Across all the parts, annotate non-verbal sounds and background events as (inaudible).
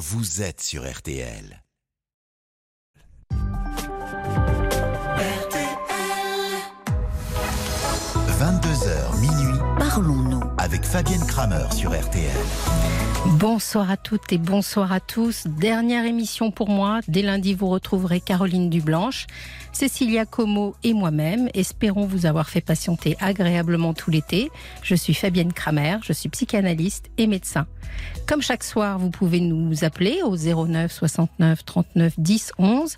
vous êtes sur RTL. 22h minuit. Parlons-nous. Avec Fabienne Kramer sur RTL. Bonsoir à toutes et bonsoir à tous. Dernière émission pour moi. Dès lundi, vous retrouverez Caroline Dublanche, Cécilia Como et moi-même. Espérons vous avoir fait patienter agréablement tout l'été. Je suis Fabienne Kramer, je suis psychanalyste et médecin. Comme chaque soir, vous pouvez nous appeler au 09 69 39 10 11.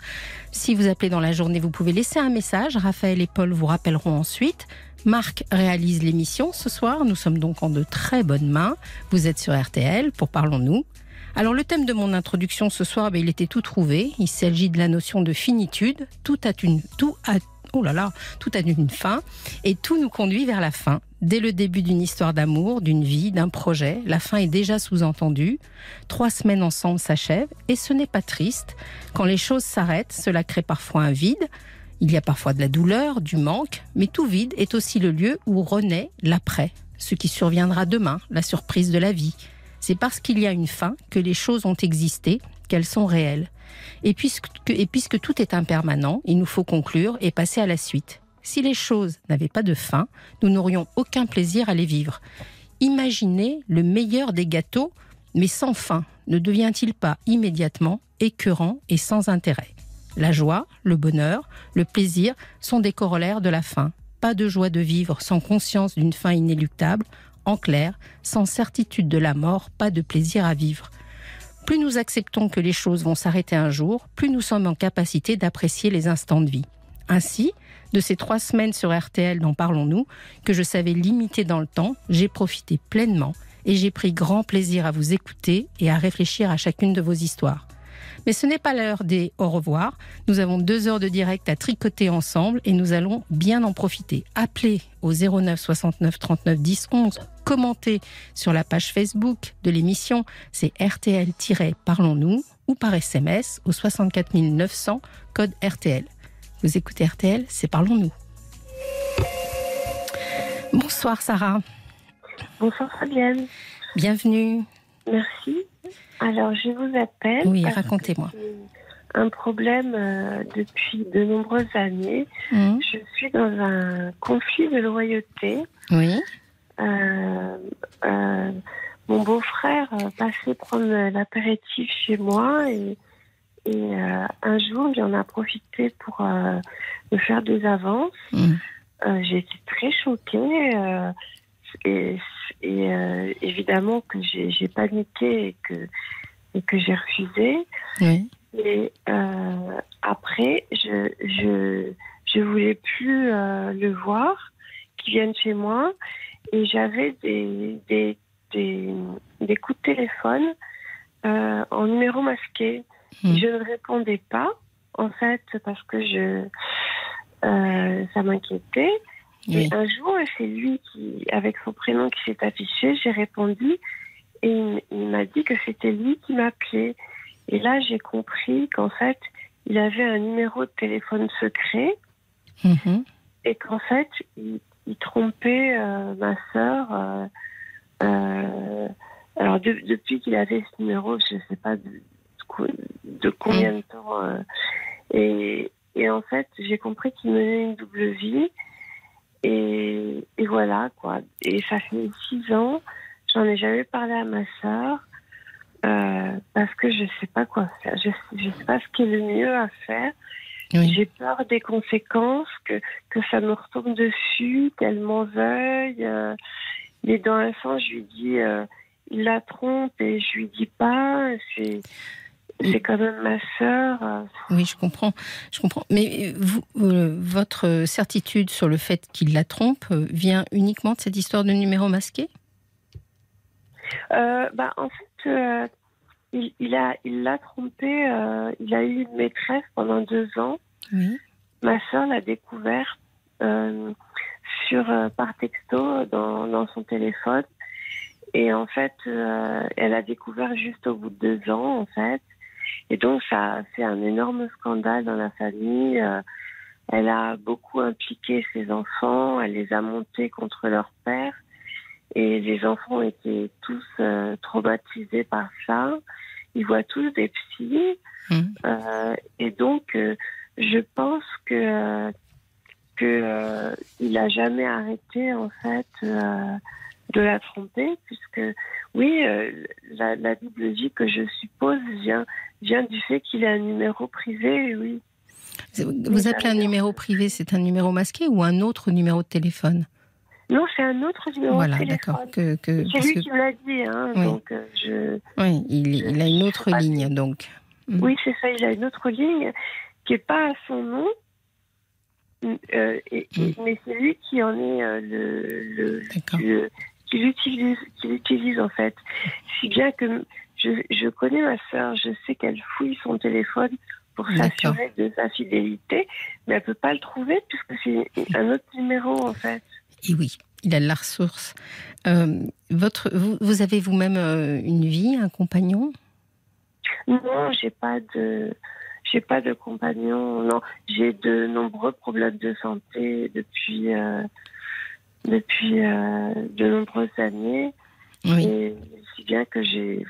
Si vous appelez dans la journée, vous pouvez laisser un message. Raphaël et Paul vous rappelleront ensuite. Marc réalise l'émission ce soir. Nous sommes donc en de très bonnes mains. Vous êtes sur RTL pour Parlons-nous. Alors le thème de mon introduction ce soir, ben, il était tout trouvé. Il s'agit de la notion de finitude. Tout a oh tout a une fin et tout nous conduit vers la fin. Dès le début d'une histoire d'amour, d'une vie, d'un projet, la fin est déjà sous-entendue. Trois semaines ensemble s'achèvent et ce n'est pas triste. Quand les choses s'arrêtent, cela crée parfois un vide. Il y a parfois de la douleur, du manque, mais tout vide est aussi le lieu où renaît l'après, ce qui surviendra demain, la surprise de la vie. C'est parce qu'il y a une fin que les choses ont existé, qu'elles sont réelles. Et puisque, tout est impermanent, il nous faut conclure et passer à la suite. Si les choses n'avaient pas de fin, nous n'aurions aucun plaisir à les vivre. Imaginez le meilleur des gâteaux, mais sans fin, ne devient-il pas immédiatement écœurant et sans intérêt? La joie, le bonheur, le plaisir sont des corollaires de la fin. Pas de joie de vivre sans conscience d'une fin inéluctable. En clair, sans certitude de la mort, pas de plaisir à vivre. Plus nous acceptons que les choses vont s'arrêter un jour, plus nous sommes en capacité d'apprécier les instants de vie. Ainsi, de ces trois semaines sur RTL dont parlons-nous, que je savais limiter dans le temps, j'ai profité pleinement et j'ai pris grand plaisir à vous écouter et à réfléchir à chacune de vos histoires. Mais ce n'est pas l'heure des au revoir. Nous avons deux heures de direct à tricoter ensemble et nous allons bien en profiter. Appelez au 09 69 39 10 11. Commentez sur la page Facebook de l'émission, c'est RTL-Parlons-nous ou par SMS au 64 900 code RTL. Vous écoutez RTL, c'est Parlons-nous. Bonsoir Sarah. Bonsoir Fabienne. Bienvenue. Merci. Alors, je vous appelle. Oui, racontez-moi. Un problème euh, depuis de nombreuses années. Mmh. Je suis dans un conflit de loyauté. Oui. Euh, euh, mon beau-frère passait prendre l'apéritif chez moi et, et un jour, il en a profité pour me faire des avances. Mmh. J'ai été très choquée et, et évidemment que j'ai paniqué et que et que j'ai refusé. Et euh, après, je, je, je voulais plus euh, le voir, qu'il vienne chez moi. Et j'avais des, des, des, des, coups de téléphone euh, en numéro masqué. Hmm. Je ne répondais pas, en fait, parce que je, ça m'inquiétait. Et un jour, c'est lui qui, avec son prénom qui s'est affiché, j'ai répondu et il, m'a dit que c'était lui qui m'appelait. Et là, j'ai compris qu'en fait, il avait un numéro de téléphone secret mhm. et qu'en fait, il, trompait euh, ma sœur. Euh, euh, alors, depuis qu'il avait ce numéro, je ne sais pas de, de combien de temps. Et, et, en fait, j'ai compris qu'il menait une double vie. Et, et, voilà, quoi. Et ça fait six ans J'en ai jamais parlé à ma sœur euh, parce que je sais pas quoi faire. Je ne sais pas ce qui est le mieux à faire. J'ai peur des conséquences, que, que ça me retombe dessus, qu'elle m'en veuille. Euh, mais dans un sens, je lui dis, euh, il la trompe et je lui dis pas. C'est c'est quand même ma sœur. Oui, je comprends. Je comprends. Mais vous, votre certitude sur le fait qu'il la trompe vient uniquement de cette histoire de numéro masqué? Euh, bah, En fait, euh, il, il, a, il l'a trompé. Euh, il a eu une maîtresse pendant deux ans. Ma soeur l'a découvert sur, par texto dans, dans, son téléphone. Et en fait, elle a découvert juste au bout de deux ans, en fait. Et donc, ça a fait un énorme scandale dans la famille. elle a beaucoup impliqué ses enfants, elle les a montés contre leur père. Et les enfants étaient tous euh, traumatisés par ça. ils voient tous des psys. Mhm. Euh, et donc, euh, je pense que euh, que euh, il a jamais arrêté en fait euh, de la tromper, puisque oui, euh, la, la double vie que je suppose vient vient du fait qu'il a un numéro privé, oui. Vous appelez un numéro privé, c'est un numéro masqué ou un autre numéro de téléphone? Non, c'est un autre numéro Voilà, de d'accord. téléphone. Que, que, C'est lui que- qui me l'a dit, hein, Oui. donc euh, je. oui, il, il a une autre ligne, donc. Mhm. Oui, c'est ça. Il a une autre ligne qui n'est pas à son nom, euh, et- et- mais c'est lui qui en est euh, le, le- D'accord. le- qui l'utilise, qui l'utilise en fait. Si bien que je, je connais ma sœur, je sais qu'elle fouille son téléphone pour s'assurer de sa fidélité, mais elle peut pas le trouver puisque c'est un autre numéro en fait. Et oui, il a de la ressource. Euh, votre, vous, vous avez vous-même euh, une vie, un compagnon? Non, j'ai pas de, j'ai pas de compagnon. Non, j'ai de nombreux problèmes de santé depuis euh, depuis euh, de nombreuses années. Oui. Et si bien que j'ai,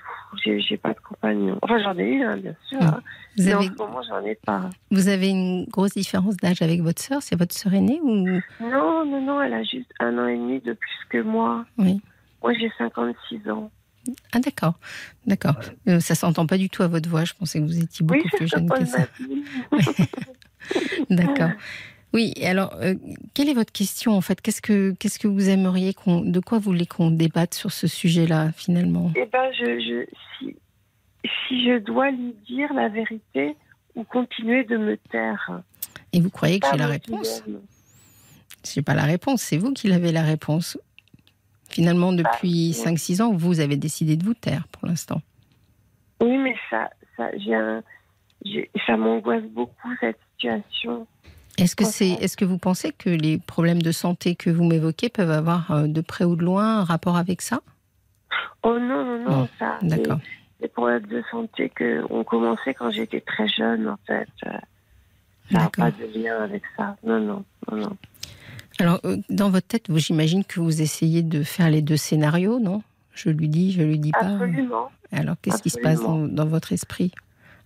j'ai, pas de compagnon. Enfin, j'en ai eu, hein, bien sûr. Mm. hein. Vous Mais avez, en ce moment, j'en ai pas. vous avez une grosse différence d'âge avec votre sœur C'est votre sœur aînée ou? Non, non, non, elle a juste un an et demi de plus que moi. Oui. Moi, j'ai 56 ans. Ah d'accord, d'accord. Euh, ça s'entend pas du tout à votre voix. Je pensais que vous étiez beaucoup oui, plus jeune que ça. (laughs) D'accord. Oui. Alors, euh, quelle est votre question en fait? Qu'est-ce que vous aimeriez qu'on, de quoi vous voulez qu'on débatte sur ce sujet-là finalement? Eh je, je, si, si je dois lui dire la vérité ou continuer de me taire. Et vous croyez que j'ai la réponse? Dilemme. J'ai pas la réponse. C'est vous qui l'avez la réponse. Finalement, depuis oui. 5-6 ans, vous avez décidé de vous taire pour l'instant. Oui, mais ça, ça, un, ça m'angoisse beaucoup cette situation. Est-ce que, c'est, est-ce que vous pensez que les problèmes de santé que vous m'évoquez peuvent avoir euh, de près ou de loin un rapport avec ça? Oh non, non, non, ça. D'accord. Les, les problèmes de santé que ont commencé quand j'étais très jeune, en fait. euh, Ça n'a pas de lien avec ça. Non, non, non, non. Alors, euh, dans votre tête, vous- j'imagine que vous essayez de faire les deux scénarios, non? Je lui dis, je lui dis pas. Absolument. Alors, qu'est-ce qui se passe dans, dans votre esprit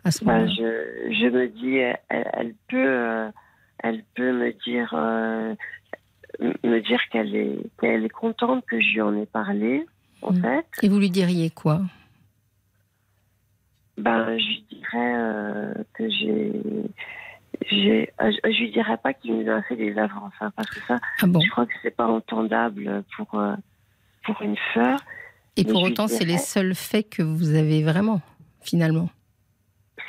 à ce Bah, moment-là? je, je me dis, elle, elle peut, euh, elle peut me dire, euh, me dire qu'elle est, qu'elle est contente que je lui en ai parlé, en Mm. fait. Et vous lui diriez quoi? Ben, je lui dirais euh, que j'ai, j'ai, euh, je, lui dirais pas qu'il nous a fait des avances, hein, parce que ça, Ah bon? je crois que c'est pas entendable pour pour une sœur. Et pour autant, c'est les seuls faits que vous avez vraiment, finalement.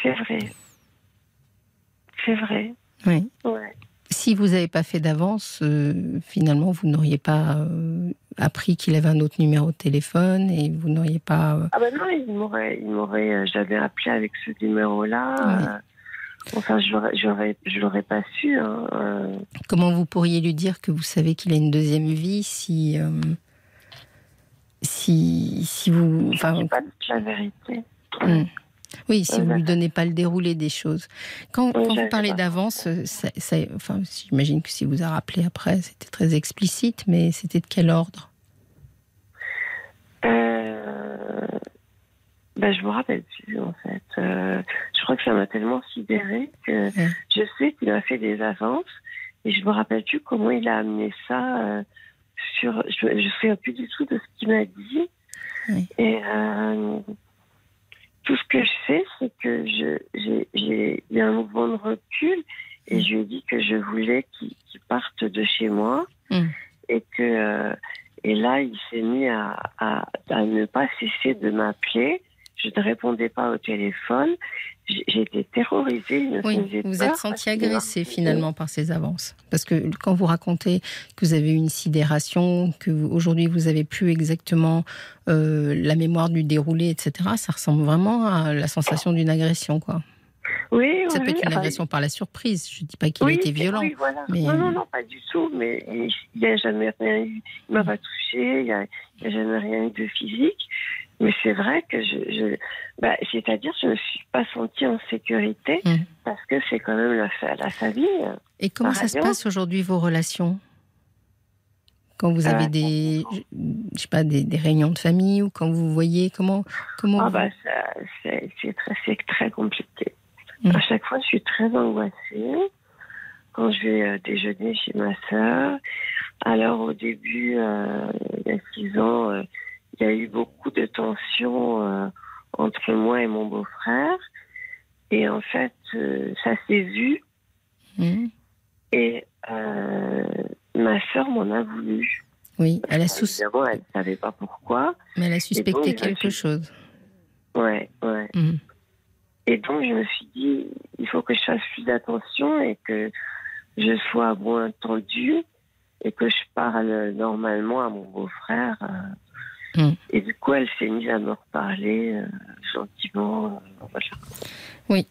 C'est vrai. C'est vrai. Oui. Ouais. Si vous n'avez pas fait d'avance, euh, finalement, vous n'auriez pas euh, appris qu'il avait un autre numéro de téléphone et vous n'auriez pas. euh, Ah ben non, il m'aurait, il m'aurait jamais appelé avec ce numéro-là. Oui. enfin, je l'aurais, je pas su. Hein. Comment vous pourriez lui dire que vous savez qu'il a une deuxième vie si. si, si vous. Je Enfin, dis pas toute la vérité. Hmm. Oui, si vous lui d'accord. donnez pas le déroulé des choses. Quand, Oui, quand vous parlez d'avance, euh, ça- ça- enfin, j'imagine que si vous a rappelé après, c'était très explicite, mais c'était de quel ordre? Euh, ben, je me rappelle plus, en fait. Euh, je crois que ça m'a tellement sidéré que Ouais. je sais qu'il a fait des avances et je me rappelle plus comment il a amené ça euh, sur. Je ne sais plus du tout de ce qu'il m'a dit. Oui. Et tout ce que je sais, c'est que je, j'ai, eu un mouvement de recul et je lui ai dit que je voulais qu'il, parte de chez moi Mm. et que. euh, et là, il s'est mis à, à, à ne pas cesser de m'appeler. Je ne répondais pas au téléphone. Été terrorisée. me Oui, vous êtes senti qu'il agressé m'a- finalement par ces avances. Parce que quand vous racontez que vous avez eu une sidération, que vous- aujourd'hui vous avez plus exactement euh, la mémoire du déroulé, etc., ça ressemble vraiment à la sensation d'une agression, quoi. Oui, Ça oui, peut être une Enfin, agression par la surprise. Je dis pas qu'il oui, c'est- violent. oui, voilà. mais- Non, non, non, pas du tout. Mais il n'y a jamais rien eu. Il m'a pas touché. Il n'y a jamais rien eu de physique. Mais c'est vrai que je, je bah, c'est-à-dire, je ne me suis pas sentie en sécurité Mm. parce que c'est quand même la, la famille. Et comment ça se passe aujourd'hui vos relations? Quand vous avez Euh, des, je sais pas, des, des réunions de famille ou quand vous voyez comment, comment. Ah vous- bah c'est très, très compliqué. Mm. À chaque fois, je suis très angoissée quand je vais euh, déjeuner chez ma sœur. Alors au début, euh, il y a six ans, euh, il y a eu beaucoup de tensions euh, entre moi et mon beau-frère. Et en fait, euh, ça s'est vu Hmm. et euh, ma sœur m'en a voulu. Oui, elle a. Évidemment, elle ne savait pas pourquoi. mais elle a suspecté donc, quelque chose. Ouais, ouais. Hmm. Et donc, je me suis dit, il faut que je fasse plus attention et que je sois moins tendue et que je parle normalement à mon beau-frère. Mm. Et du coup, elle s'est mise à me reparler euh, gentiment. euh, voilà.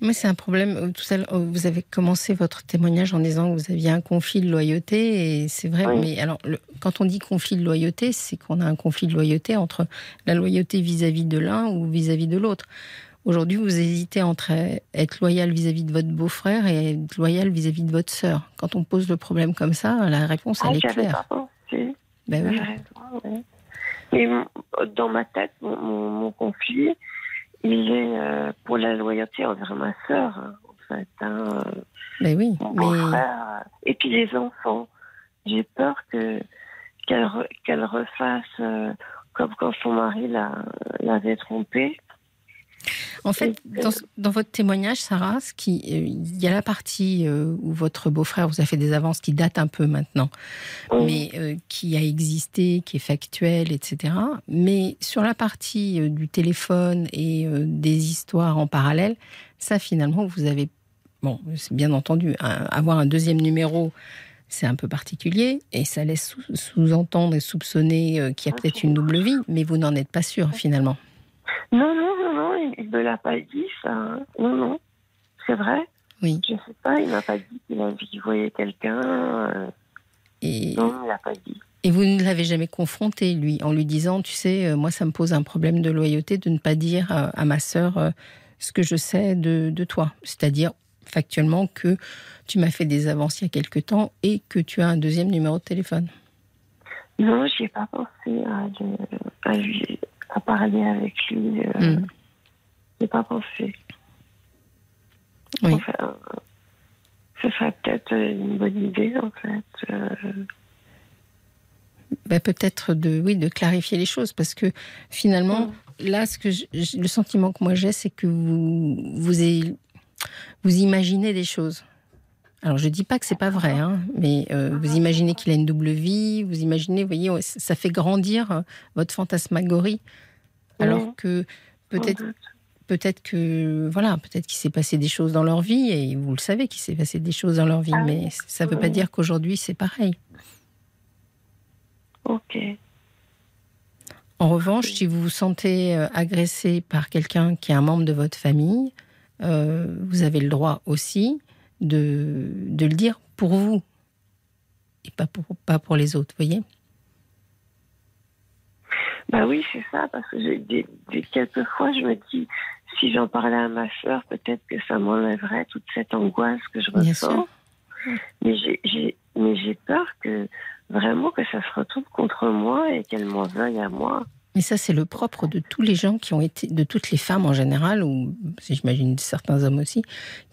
Mais c'est un problème. euh, Tout à l'heure, euh, vous avez commencé votre témoignage en disant que vous aviez un conflit de loyauté, et c'est vrai. Oui. Mais alors, le- quand on dit conflit de loyauté, c'est qu'on a un conflit de loyauté entre la loyauté vis-à-vis de l'un ou vis-à-vis de l'autre. Aujourd'hui, vous hésitez entre être loyal vis-à-vis de votre beau-frère et être loyal vis-à-vis de votre sœur. Quand on pose le problème comme ça, la réponse Ah, elle est j'avais claire. pas pensé. Ben oui. Mais mon- dans ma tête, mon, mon- mon conflit, il est euh, pour la loyauté envers ma sœur, hein, en fait. hein, euh, Ben oui. mon Mais beau-frère. Et puis les enfants. J'ai peur que qu'elle re- qu'elle refasse euh, comme quand son mari l'a- l'avait trompée. En fait, dans, dans votre témoignage, Sarah, ce qui, il y a la partie euh, où votre beau-frère vous a fait des avances qui datent un peu maintenant, mais euh, qui a existé, qui est factuelle, etc. Mais sur la partie euh, du téléphone et euh, des histoires en parallèle, ça finalement, vous avez, bon, c'est bien entendu, un- avoir un deuxième numéro. C'est un peu particulier et ça laisse sous- sous-entendre et soupçonner qu'il y a peut-être une double vie, mais vous n'en êtes pas sûr finalement. Non, non, non, non, il ne me l'a pas dit, ça. Non, non. C'est vrai. Oui. Je sais pas, il m'a pas dit qu'il a- qu'il voyait quelqu'un. euh, Et, Non, il l'a pas dit. Et vous ne l'avez jamais confronté, lui, en lui disant, tu sais, euh, moi, ça me pose un problème de loyauté de ne pas dire euh, à ma sœur ce que je sais de, de toi. C'est-à-dire, factuellement, que tu m'as fait des avances il y a quelque temps et que tu as un deuxième numéro de téléphone. Non, j'y ai pas pensé à, le- à lui, à parler avec lui. Euh, Mm. J'ai pas pensé. Oui. Enfin, euh, ce serait peut-être une bonne idée, en fait. euh. Ben, peut-être de, oui, de clarifier les choses, parce que finalement, là, ce que je- le sentiment que moi j'ai, c'est que vous, vous imaginez des choses. Alors, je dis pas que c'est pas vrai, hein, mais euh, vous imaginez qu'il a une double vie, vous imaginez, vous voyez, ça fait grandir euh, votre fantasmagorie, alors Oui, que peut-être, peut-être que, voilà, peut-être qu'il s'est passé des choses dans leur vie, et vous le savez qu'il s'est passé des choses dans leur vie, Ah mais ça veut pas dire qu'aujourd'hui c'est pareil. Ok. En revanche, si vous vous sentez euh, agressé par quelqu'un qui est un membre de votre famille, euh, vous avez le droit aussi de, de le dire pour vous et pas pour, pas pour les autres, voyez Bah oui, c'est ça, parce que j'ai des, des- quelquefois, je me dis, si j'en parlais à ma soeur, peut-être que ça m'enlèverait toute cette angoisse que je ressens. Mais j'ai, j'ai, mais j'ai peur que vraiment que ça se retrouve contre moi et qu'elle m'en veuille à moi. Mais ça, c'est le propre de tous les gens qui ont été, de toutes les femmes en général, ou si j'imagine certains hommes aussi,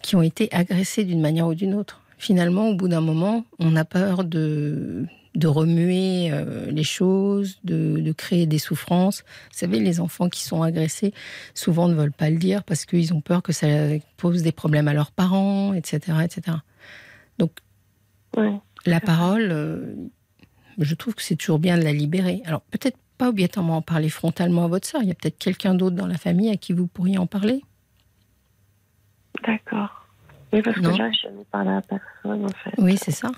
qui ont été agressés d'une manière ou d'une autre. Finalement, au bout d'un moment, on a peur de, de remuer euh, les choses, de, de créer des souffrances. Vous savez, les enfants qui sont agressés, souvent ne veulent pas le dire parce qu'ils ont peur que ça pose des problèmes à leurs parents, etc. etc. Donc, Ouais. la parole, euh, je trouve que c'est toujours bien de la libérer. Alors, peut-être pas obligatoirement en parler frontalement à votre sœur. Il y a peut-être quelqu'un d'autre dans la famille à qui vous pourriez en parler. D'accord. Oui, parce Non. que là, je n'ai parlé à personne, en fait. Oui, c'est ça.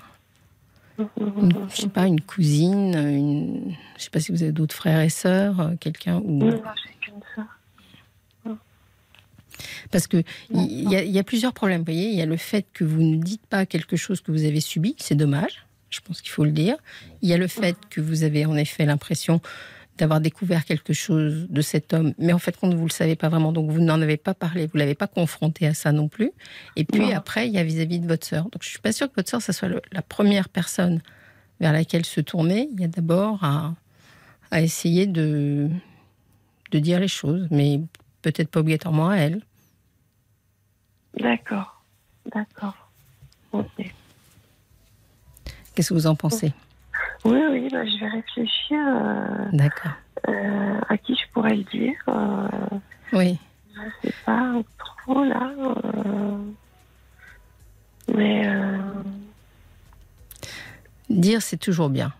Une, je sais pas, une cousine, une, je sais pas si vous avez d'autres frères et sœurs, euh, quelqu'un ou Non, j'ai qu'une sœur. parce que il y, y a plusieurs problèmes. Vous voyez, il y a le fait que vous ne dites pas quelque chose que vous avez subi, c'est dommage. Je pense qu'il faut le dire. Il y a le fait que vous avez en effet l'impression d'avoir découvert quelque chose de cet homme, mais en fait, quand vous ne le savez pas vraiment, donc vous n'en avez pas parlé, vous l'avez pas confronté à ça non plus. Et puis Non. après, il y a vis-à-vis de votre sœur. Donc je suis pas sûre que votre sœur, ça soit le- la première personne vers laquelle se tourner, il y a d'abord à, à essayer de, de dire les choses, mais peut-être pas obligatoirement à elle. D'accord. D'accord. Ok. Qu'est-ce que vous en pensez? Oui, oui, bah, je vais réfléchir euh, D'accord. euh, à qui je pourrais le dire. Euh, Oui. je sais pas trop là. mais Dire, c'est toujours bien.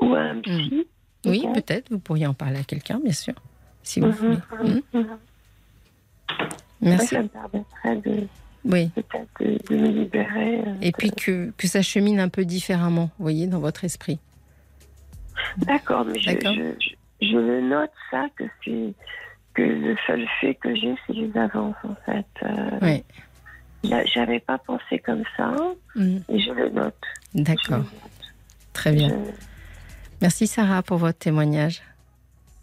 ou un psy. Oui, peut-être. Vous pourriez en parler à quelqu'un, bien sûr, si vous Mhm, voulez. Mhm. mhm. Merci. Ça me permettrait de Oui. peut-être de, de me libérer. euh, Et de- puis que, que ça chemine un peu différemment, vous voyez, dans votre esprit. D'accord, mais je, je, je, je le note ça que c'est que le seul fait que j'ai, c'est les avances en fait. Euh, Oui. J'avais pas pensé comme ça Mhm. et je le note. D'accord. Très bien. Merci Sarah pour votre témoignage.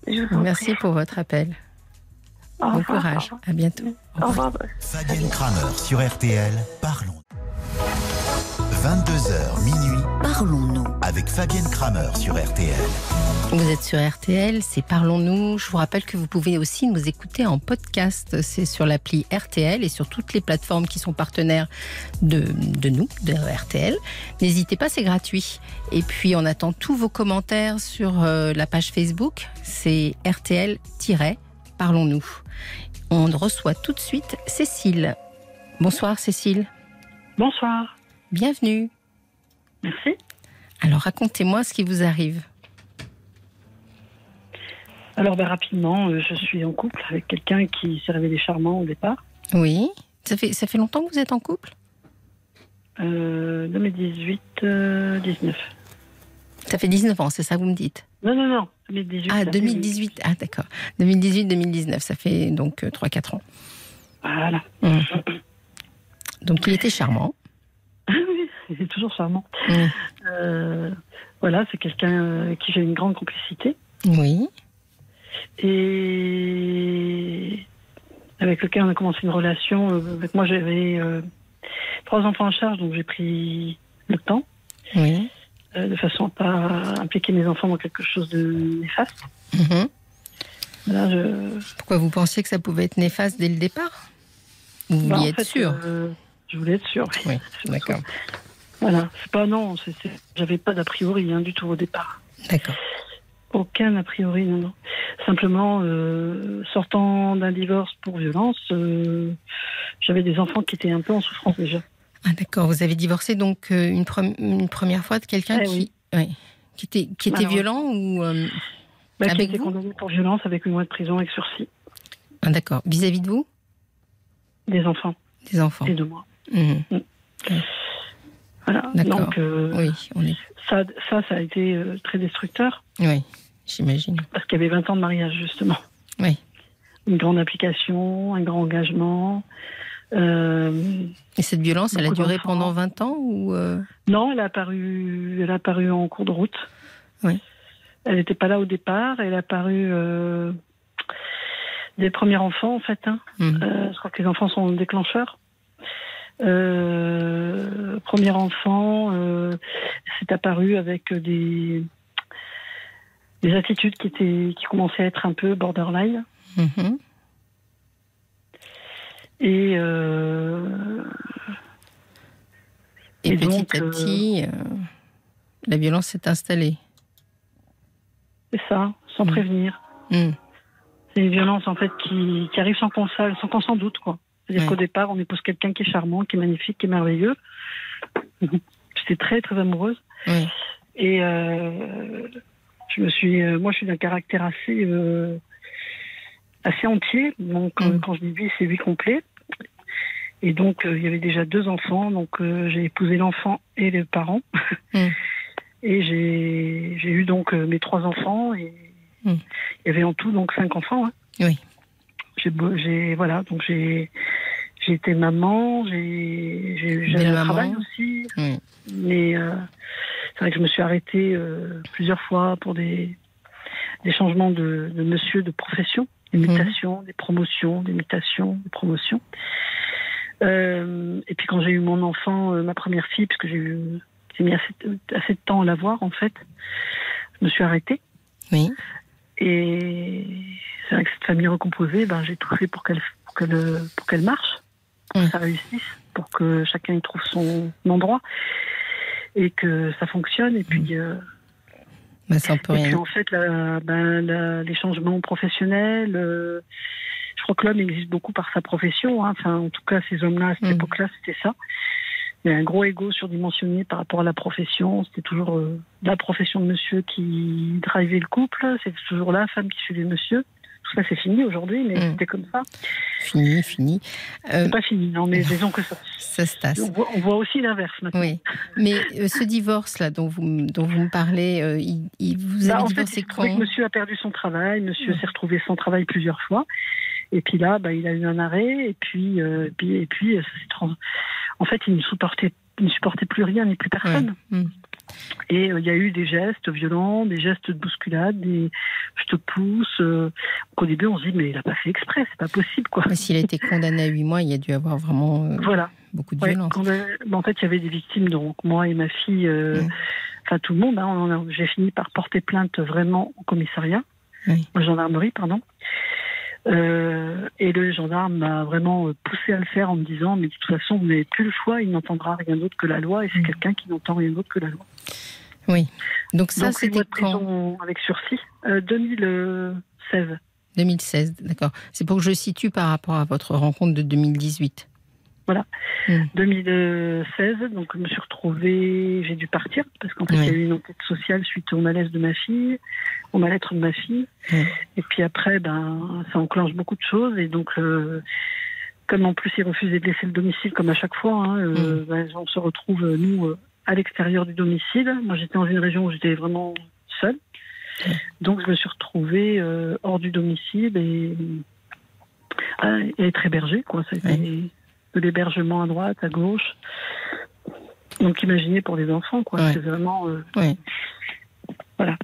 je vous Merci prie. pour votre appel. Au Bon revoir, courage. Au revoir. À bientôt. Au revoir. Fabienne Kramer sur RTL. Parlons. 22h minuit Parlons-nous. avec Fabienne Kramer sur RTL. Vous êtes sur RTL, c'est Parlons-nous. Je vous rappelle que vous pouvez aussi nous écouter en podcast. C'est sur l'appli RTL et sur toutes les plateformes qui sont partenaires de, de nous, de RTL. N'hésitez pas, c'est gratuit. Et puis, on attend tous vos commentaires sur euh, la page Facebook. C'est RTL-Parlons-nous. On reçoit tout de suite Cécile. Bonsoir Cécile. Bonsoir. Bienvenue. Merci. Alors, racontez-moi ce qui vous arrive. Alors, ben, rapidement, euh, je suis en couple avec quelqu'un qui s'est révélé charmant au départ. Oui. Ça fait, ça fait longtemps que vous êtes en couple? Euh, 2018, euh, 19. Ça fait 19 ans, c'est ça que vous me dites Non, non, non. 2018. Ah, ça fait- 2018, ah d'accord. 2018-2019, ça fait donc 3-4 ans. Voilà. Hum. Donc il était charmant. Ah oui, il est toujours charmant. Oui. Euh, voilà, c'est quelqu'un euh, qui j'ai une grande complicité Oui. et avec lequel on a commencé une relation. euh, avec moi, j'avais euh, trois enfants en charge, donc j'ai pris le temps. Oui. Euh, de façon à pas impliquer mes enfants dans quelque chose de néfaste. Mhm. Je, Pourquoi vous pensiez que ça pouvait être néfaste dès le départ? Vous bah, vouliez en être sûr euh, Je voulais être sûr. Oui, (laughs) d'accord. Voilà, c'est pas non, j'avais pas d'a priori hein, du tout au départ. D'accord. Aucun a priori, non, non. Simplement, euh, sortant d'un divorce pour violence, euh, j'avais des enfants qui étaient un peu en souffrance déjà. Ah d'accord, vous avez divorcé donc euh, une, pre- une première fois de quelqu'un Eh qui, oui. qui était, qui était Alors, violent ou... euh, Bah, qui Avec était vous condamné pour violence avec une mois de prison avec sursis. Ah d'accord, vis-à-vis de vous Des enfants, Des enfants et de moi. Voilà. D'accord. Donc, euh, Oui, on est... ça, ça, ça a été euh, très destructeur. Oui, j'imagine. Parce qu'il y avait 20 ans de mariage, justement. Oui. Une grande implication, un grand engagement. Euh, Et cette violence, elle a duré pendant 20 ans ou... euh, non, elle a apparu, elle a apparu en cours de route. Oui. Elle n'était pas là au départ. Elle a apparu euh, des premiers enfants, en fait. hein. Euh, je crois que les enfants sont déclencheurs. Euh, premier enfant, euh, c'est apparu avec des, des attitudes qui étaient, qui commençaient à être un peu borderline. Et euh, Et, Et petit donc, à euh, petit, euh, la violence s'est installée. c'est ça, sans Mm. prévenir. Mhm. C'est une violence en fait qui, qui arrive sans qu'on sa- sans qu'on s'en doute quoi. C'est-à-dire Ouais. qu'au départ, on épouse quelqu'un qui est charmant, qui est magnifique, qui est merveilleux. (laughs) J'étais très très amoureuse et euh, je me suis, euh, moi je suis d'un caractère assez euh, assez entier. Donc Mm. quand je dis lui, c'est lui complet. Et donc euh, il y avait déjà deux enfants, donc euh, j'ai épousé l'enfant et les parents. Mm. (laughs) Et j'ai eu donc euh, mes trois enfants et Mm. il y avait en tout donc cinq enfants. hein. Oui. J'ai voilà donc j'ai j'ai été maman, j'ai j'avais Belle un travail aussi, mais c'est vrai que je me suis arrêtée plusieurs fois pour des des changements de, de monsieur de profession, des Mhm. mutations, des promotions, des mutations, des promotions. Euh, et puis quand j'ai eu mon enfant, euh, ma première fille, parce que j'ai eu j'ai mis assez, assez de temps à la voir, en fait. Je me suis arrêtée. Oui. Et c'est vrai que cette famille recomposée, ben, j'ai tout fait pour qu'elle pour qu'elle pour qu'elle marche, pour que ça réussisse, pour que chacun y trouve son endroit et que ça fonctionne. Et puis, euh, Bah, ça, et puis en fait, la- ben, la- les changements professionnels, euh, je crois que l'homme existe beaucoup par sa profession. hein. Enfin, en tout cas, ces hommes-là, à cette Mm. époque-là, c'était ça. Il y a un gros ego surdimensionné par rapport à la profession. C'était toujours euh, la profession de monsieur qui drivait le couple. C'était toujours la femme qui suivait monsieur. Tout ça, c'est fini aujourd'hui, mais Mm. c'était comme ça. Fini, fini. Euh, C'est pas fini, non, mais (laughs) disons que ça. ça se tasse. On voit, on voit aussi l'inverse maintenant. Oui, mais euh, ce divorce-là dont vous, dont vous me parlez, il, il- vous Bah, avez en fait, divorcé quand que monsieur a perdu son travail, monsieur Mm. s'est retrouvé sans travail plusieurs fois. Et puis là, bah, il a eu un arrêt, et puis, euh, et puis, et puis euh, trans- en fait, il ne supportait, il ne supportait plus rien ni plus personne. Mm. Et euh, il y a eu des gestes violents, des gestes de bousculade, des je te pousse. euh, qu'au début, on se dit, mais il n'a pas fait exprès, c'est pas possible, quoi. Mais S'il a été condamné à huit mois, il y a dû avoir vraiment euh, Voilà. beaucoup de Ouais, violence. en fait, il y avait des victimes, donc moi et ma fille, euh, Mm. enfin tout le monde. hein, a- J'ai fini par porter plainte vraiment au commissariat, Oui. en gendarmerie, pardon. Euh, et le gendarme m'a vraiment euh, poussé à le faire en me disant mais de toute façon vous n'avez plus le choix, il n'entendra rien d'autre que la loi et c'est Mm. quelqu'un qui n'entend rien d'autre que la loi. Oui. Donc ça, c'était quand avec sursis, euh, 2016. 2016, d'accord. C'est pour que je situe par rapport à votre rencontre de 2018. 2016, donc je me suis retrouvée, j'ai dû partir parce qu'en fait Oui. il y a eu une enquête sociale suite au malaise de ma fille, au mal-être de ma fille. Oui. Et puis après, ben, ça enclenche beaucoup de choses et donc euh, comme en plus il refusait de laisser le domicile comme à chaque fois, hein, euh, ben, on se retrouve euh, nous à l'extérieur du domicile. Moi j'étais dans une région où j'étais vraiment seule, donc je me suis retrouvée euh, hors du domicile et, et être hébergée quoi. Ça a été de l'hébergement à droite, à gauche. Donc imaginez pour les enfants, quoi. Ouais. C'est vraiment. euh, Oui. voilà.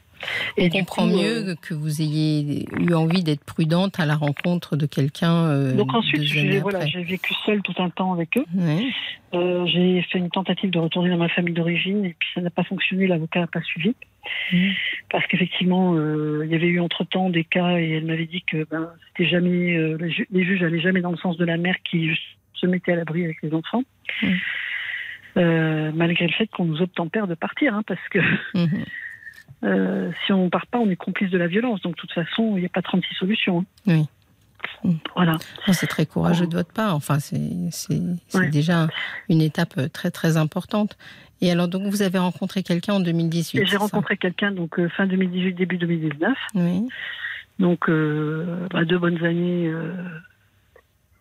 On du comprend coup, mieux euh, que vous ayez eu envie d'être prudente à la rencontre de quelqu'un. euh, donc ensuite, deux j'ai années voilà, après. j'ai vécu seule tout un temps avec eux. Euh, j'ai fait une tentative de retourner dans ma famille d'origine et puis ça n'a pas fonctionné. L'avocat n'a pas suivi Mhm. parce qu'effectivement, euh, il y avait eu entre temps des cas et elle m'avait dit que ben, c'était jamais euh, les juges n'allaient jamais dans le sens de la mère qui se mettait à l'abri avec les enfants. Mhm. Euh, malgré le fait qu'on nous obtempère de partir, hein, parce que Mhm. (laughs) Euh, si on part pas, on est complice de la violence. Donc, de toute façon, il n'y a pas 36 solutions. hein. Oui. Mm. Voilà. C'est très courageux de votre part. Enfin, c'est Ouais. déjà une étape très très importante. Et alors, donc, vous avez rencontré quelqu'un en 2018 Et c'est j'ai rencontré quelqu'un donc euh, fin 2018, début 2019. Oui. Donc, bah, deux bonnes années,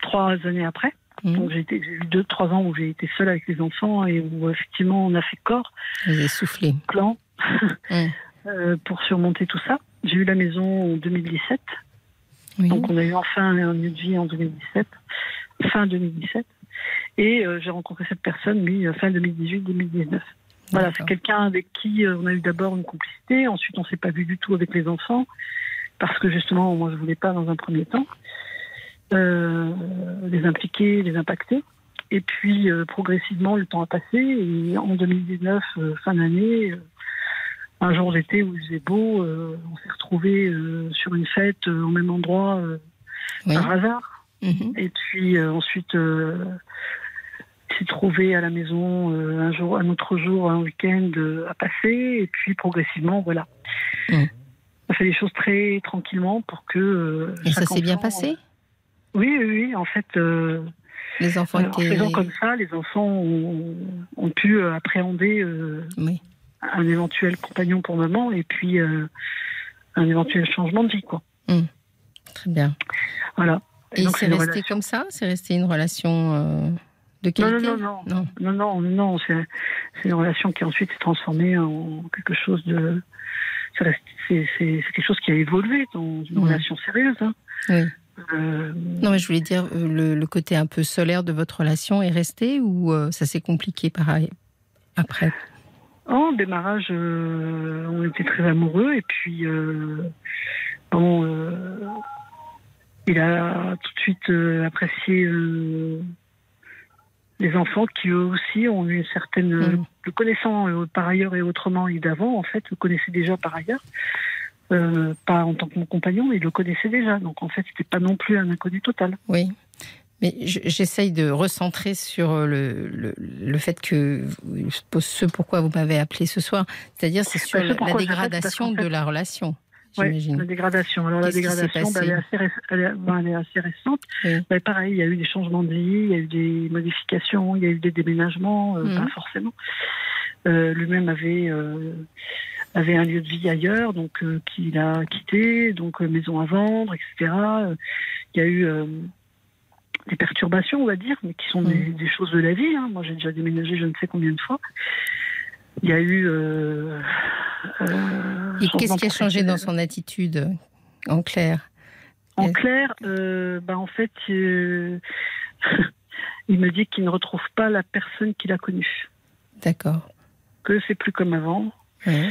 trois années après. Donc, j'ai eu deux, trois ans où j'ai été seule avec les enfants et où effectivement on a fait corps, Vous soufflé. clan, (laughs) Mhm. euh, pour surmonter tout ça. J'ai eu la maison en 2017. Oui. Donc, on a eu enfin un lieu de vie en 2017, fin 2017. Et euh, j'ai rencontré cette personne, lui, euh, fin 2018-2019. Voilà, c'est quelqu'un avec qui euh, on a eu d'abord une complicité, ensuite on s'est pas vu du tout avec les enfants, parce que justement, moi je voulais pas dans un premier temps les impliquer, les impacter. Et puis euh, progressivement, le temps a passé, et en 2019, euh, fin d'année, euh, un jour d'été où il faisait beau, euh, on s'est retrouvés euh, sur une fête euh, au même endroit euh, Oui. par hasard. Mhm. Et puis euh, ensuite, euh, s'est trouvé à la maison euh, un jour, un autre jour, un week-end euh, à passer. Et puis progressivement, voilà. Mm. On a fait les choses très tranquillement pour que. euh, Et ça s'est bien passé? Oui, oui. En fait, euh, Les enfants en faisant comme ça, les enfants ont, ont pu euh, appréhender euh, Oui. un éventuel compagnon pour maman et puis un éventuel changement de vie, quoi. Très bien. Voilà. Et c'est resté relation- comme ça? C'est resté une relation de Non, qualité? non, non, non. Non. Non, non, non, c'est une relation qui ensuite s'est transformée en quelque chose de. C'est quelque chose qui a évolué dans une relation sérieuse. hein. Oui. Euh, Non, mais je voulais dire, euh, le, le côté un peu solaire de votre relation est resté ou euh, ça s'est compliqué pareil après? En démarrage, euh, on était très amoureux et puis bon, il a tout de suite apprécié les enfants qui eux aussi ont eu une certaine le connaissant euh, par ailleurs et autrement et d'avant en fait le connaissaient déjà par ailleurs Euh, pas en tant que mon compagnon mais ils le connaissaient déjà donc en fait c'était pas non plus un inconnu total Oui. Mais je- j'essaye de recentrer sur le, le, le fait que ce pourquoi vous m'avez appelé ce soir, c'est-à-dire c'est sur la, dégradation de la relation, j'imagine. la dégradation alors la dégradation bah, elle, est assez, elle, est, elle est assez récente Oui. Bah, pareil il y a eu des changements de vie il y a eu des modifications il y a eu des déménagements euh, Mhm. pas forcément Euh, lui-même avait euh, avait un lieu de vie ailleurs, donc euh, qu'il a quitté, donc euh, maison à vendre, etc. Euh, Il y a eu des perturbations, on va dire, mais qui sont des, des choses de la vie. hein. Moi, j'ai déjà déménagé je ne sais combien de fois. Il y a eu. Et qu'est-ce qui a changé dans son attitude, en clair? En clair, bah, en fait, (laughs) il me dit qu'il ne retrouve pas la personne qu'il a connue, D'accord. que c'est plus comme avant. Ouais.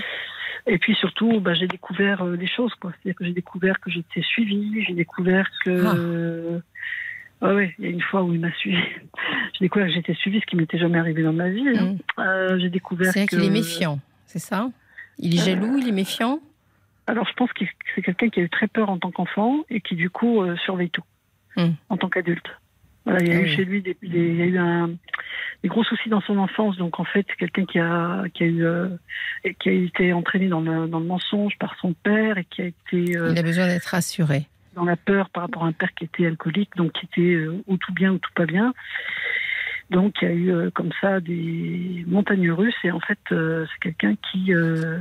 Et puis surtout, bah, j'ai découvert euh, des choses, quoi. C'est-à-dire que j'ai découvert que j'étais suivie, j'ai découvert que. Ah ouais, il y a une fois où il m'a suivi. (laughs) j'ai découvert que j'étais suivie, ce qui m'était jamais arrivé dans ma vie. hein. Mm. Euh, j'ai découvert C'est vrai qu'il est méfiant, c'est ça? Il est Euh, jaloux, il est méfiant? Alors, je pense que c'est quelqu'un qui a eu très peur en tant qu'enfant et qui, du coup, euh, surveille tout Mm. en tant qu'adulte. Voilà, il y a Ah eu oui. chez lui des, des- il y a eu un, des gros soucis dans son enfance. Donc, en fait, quelqu'un qui a, qui a eu, euh, qui a été entraîné dans le, dans le mensonge par son père et qui a été euh, Il a besoin d'être rassuré. dans la peur par rapport à un père qui était alcoolique, donc qui était euh, ou tout bien ou tout pas bien. Donc, il y a eu euh, comme ça des montagnes russes. Et en fait, euh, c'est quelqu'un qui. Euh,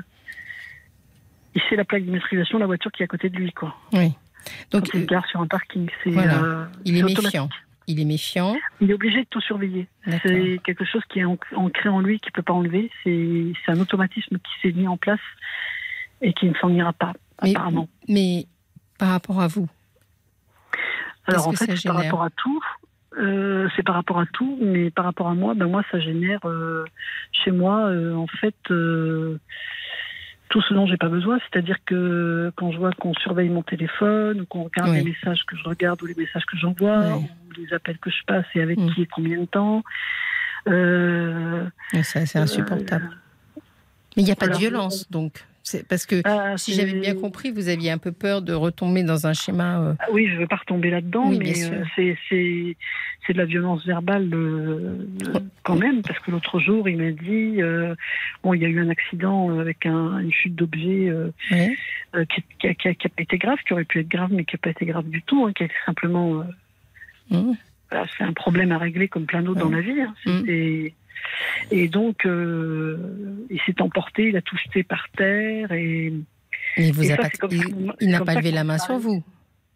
il sait la plaque d'immatriculation de la voiture qui est à côté de lui, quoi. Oui. Donc, Quand il gare sur un parking, c'est. Voilà. euh, il est méfiant. Il est méfiant. Il est obligé de tout surveiller. C'est quelque chose qui est an- ancré en lui, qui peut pas enlever. C'est un automatisme qui s'est mis en place et qui ne s'en ira pas, Mais, apparemment. mais par rapport à vous, Alors en fait, c'est par rapport à tout. Euh, c'est par rapport à tout, mais par rapport à moi, ben moi, ça génère euh, chez moi, euh, en fait, tout ce dont j'ai pas besoin. C'est-à-dire que quand je vois qu'on surveille mon téléphone, ou qu'on regarde Oui. les messages que je regarde ou les messages que j'envoie, Oui. ou les appels que je passe et avec Mm. qui et combien de temps. Euh, c'est c'est insupportable. Mais il n'y a pas de violence, donc. Parce que ah, si j'avais bien compris, vous aviez un peu peur de retomber dans un schéma. euh, Ah Oui, je veux pas retomber là-dedans, Oui, mais euh, c'est de la violence verbale euh, euh, quand même, parce que l'autre jour, il m'a dit euh, bon, il y a eu un accident euh, avec un, une chute d'objet euh, euh, qui, qui, a, qui a- qui a pas été grave, qui aurait pu être grave, mais qui a pas été grave du tout, hein, qui a été simplement euh, Mmh. voilà, c'est un problème à régler comme plein d'autres dans la vie. hein. Mm. C'était- Et donc, euh, il s'est emporté, il a tout jeté par terre et il vous Et a ça, pas, c'est comme il, ça- il c'est n'a pas levé la main sur vous.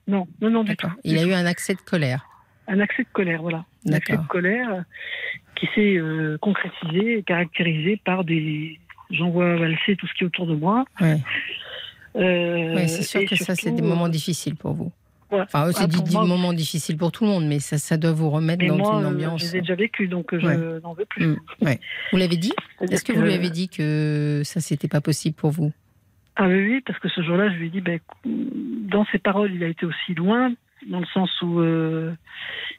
non, non, non du tout. Il a eu un accès de colère. Un accès de colère, voilà. Un accès de colère qui s'est euh, concrétisé et caractérisé par des. J'envoie valser tout ce qui est autour de moi. Ouais. Euh, c'est sûr que ça, c'est des moments euh, difficiles pour vous. Ouais. Enfin, c'est Ah, des, moi, moments difficiles pour tout le monde, mais ça, ça doit vous remettre Mais dans moi, une euh, ambiance. je les ai déjà vécus, donc euh, je Ouais. n'en veux plus. Mm, ouais. Vous l'avez dit (laughs) Est-ce que vous lui avez dit que ça, c'était pas possible pour vous? Ah oui, parce que ce jour-là, je lui ai dit, ben, dans ses paroles, il a été aussi loin, dans le sens où euh,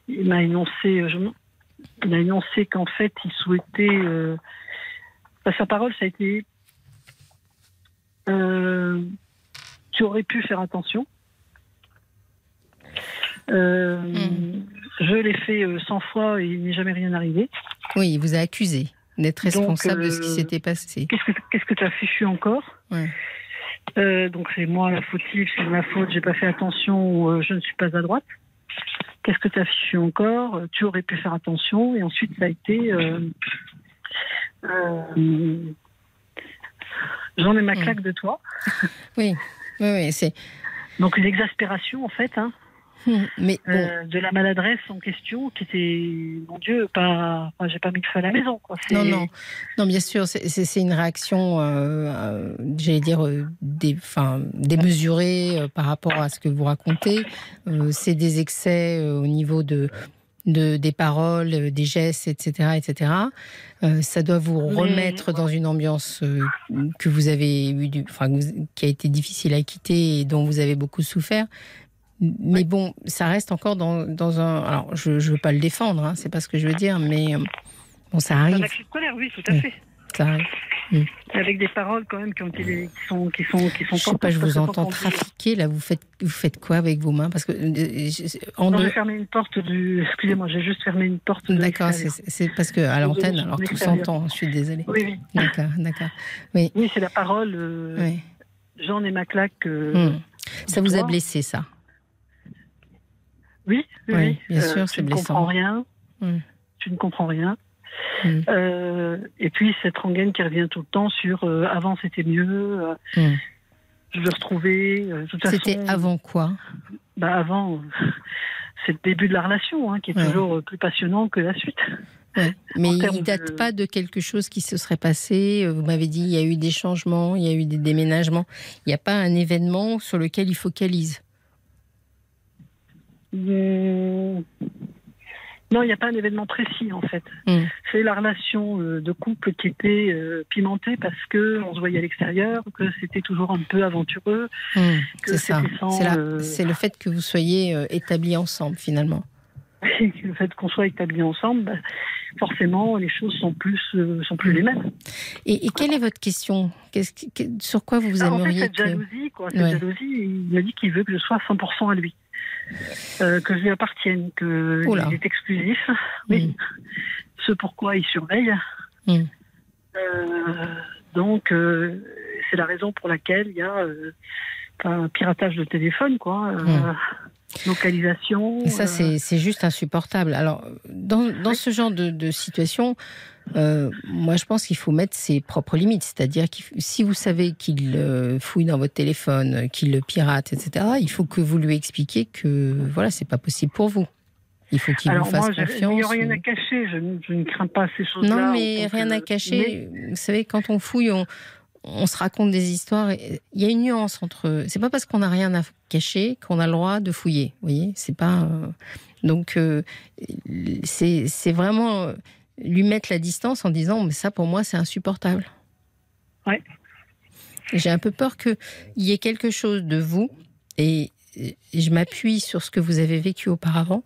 il m'a énoncé, je- il a énoncé qu'en fait, il souhaitait. euh, enfin, sa parole, ça a été. euh, tu aurais pu faire attention. Euh. Je l'ai fait euh, 100 fois et il n'est jamais rien arrivé. Oui, il vous a accusé d'être responsable de ce qui euh, s'était passé. Qu'est-ce que qu'est-ce que tu as fichu encore Ouais. Euh, donc c'est moi la fautive, c'est ma faute, j'ai pas fait attention, euh, je ne suis pas à droite. Qu'est-ce que tu as fichu encore Euh, Tu aurais pu faire attention. Et ensuite, ça a été. euh, euh, J'en ai ma claque de toi. (laughs) Oui, oui, oui, c'est. Donc une exaspération en fait, hein, Hmm, Mais bon, euh, de la maladresse en question, qui était, mon Dieu, pas, enfin, j'ai pas mis le feu à la maison, quoi. Non, non, non, bien sûr, c'est- une réaction, euh, euh, j'allais dire, des, enfin, démesurée euh, par rapport à ce que vous racontez. C'est des excès au niveau de, de des paroles, des gestes, etc., etc. Euh, ça doit vous remettre dans une ambiance euh, que vous avez eu, du, enfin, qui a été difficile à quitter et dont vous avez beaucoup souffert. Mais bon, ça reste encore dans, dans un. Alors, je ne veux pas le défendre, hein, c'est pas ce que je veux dire, mais euh, bon, ça Un arrive. accès de colère, oui, tout à Oui. fait. Ça arrive. Avec des paroles quand même qui, ont été, qui sont qui sont qui sont Je sais pas, je vous entends trafiquer là. Vous faites, vous faites quoi avec vos mains? Parce que euh, je- en Non, deux. j'ai fermé une porte du. Excusez-moi, j'ai juste fermé une porte. D'accord, c'est parce que à l'antenne, alors tout s'entend. Je suis désolée. Oui, oui. D'accord, d'accord. Oui, c'est la parole. euh, Oui. J'en ai ma claque. euh, Hmm. Ça vous a blessé, ça? Oui, oui, Oui, bien sûr, tu c'est ne blessant. comprends rien. Tu ne comprends rien. Euh, et puis cette rengaine qui revient tout le temps sur euh, avant c'était mieux. euh, Hmm. je veux retrouver. euh, C'était avant quoi? Bah avant, euh, (laughs) c'est le début de la relation hein, qui est Ouais. toujours euh, plus passionnant que la suite. Ouais. (laughs) Mais il ne date de- pas de quelque chose qui se serait passé. Euh, Vous m'avez dit il y a eu des changements, il y a eu des déménagements. Il n'y a pas un événement sur lequel il focalise. Non, il n'y a pas un événement précis en fait. Hmm. C'est la relation euh, de couple qui était euh, pimentée parce que on se voyait à l'extérieur, que c'était toujours un peu aventureux. Hmm, C'est ça. C'est euh, c'est le fait que vous soyez établis ensemble finalement. (laughs) le fait qu'on soit établis ensemble, bah, forcément, les choses sont plus, sont plus les mêmes. Et, et quelle est votre question? Que- Sur quoi vous Ah, en fait, aimeriez cette que... jalousie, quoi, cette Ouais. jalousie, il m'a dit qu'il veut que je sois 100% à lui, Euh, que je lui appartienne, que il est exclusif. Oui. Mm. Ce pourquoi il surveille. Mm. Euh, donc, euh, c'est la raison pour laquelle il y a un piratage de téléphone, quoi. Mm. Localisation. Et ça, c'est juste insupportable. Alors, dans, dans ce genre de, de situation, euh, moi, je pense qu'il faut mettre ses propres limites. C'est-à-dire que si vous savez qu'il euh, fouille dans votre téléphone, euh, qu'il le pirate, etc., il faut que vous lui expliquiez que voilà, c'est pas possible pour vous. Il faut qu'il vous fasse moi, je- il confiance. n'y a rien à cacher. Je, ne- je ne crains pas ces choses-là. Non, mais rien que- à cacher. Vous savez, quand on fouille, on, on se raconte des histoires. Il y a une nuance entre. C'est pas parce qu'on n'a rien à cacher qu'on a le droit de fouiller. Vous voyez, c'est pas. Donc, euh, c'est vraiment lui mettre la distance en disant, mais ça pour moi c'est insupportable. Ouais. J'ai un peu peur qu'il y ait quelque chose de vous et je m'appuie sur ce que vous avez vécu auparavant,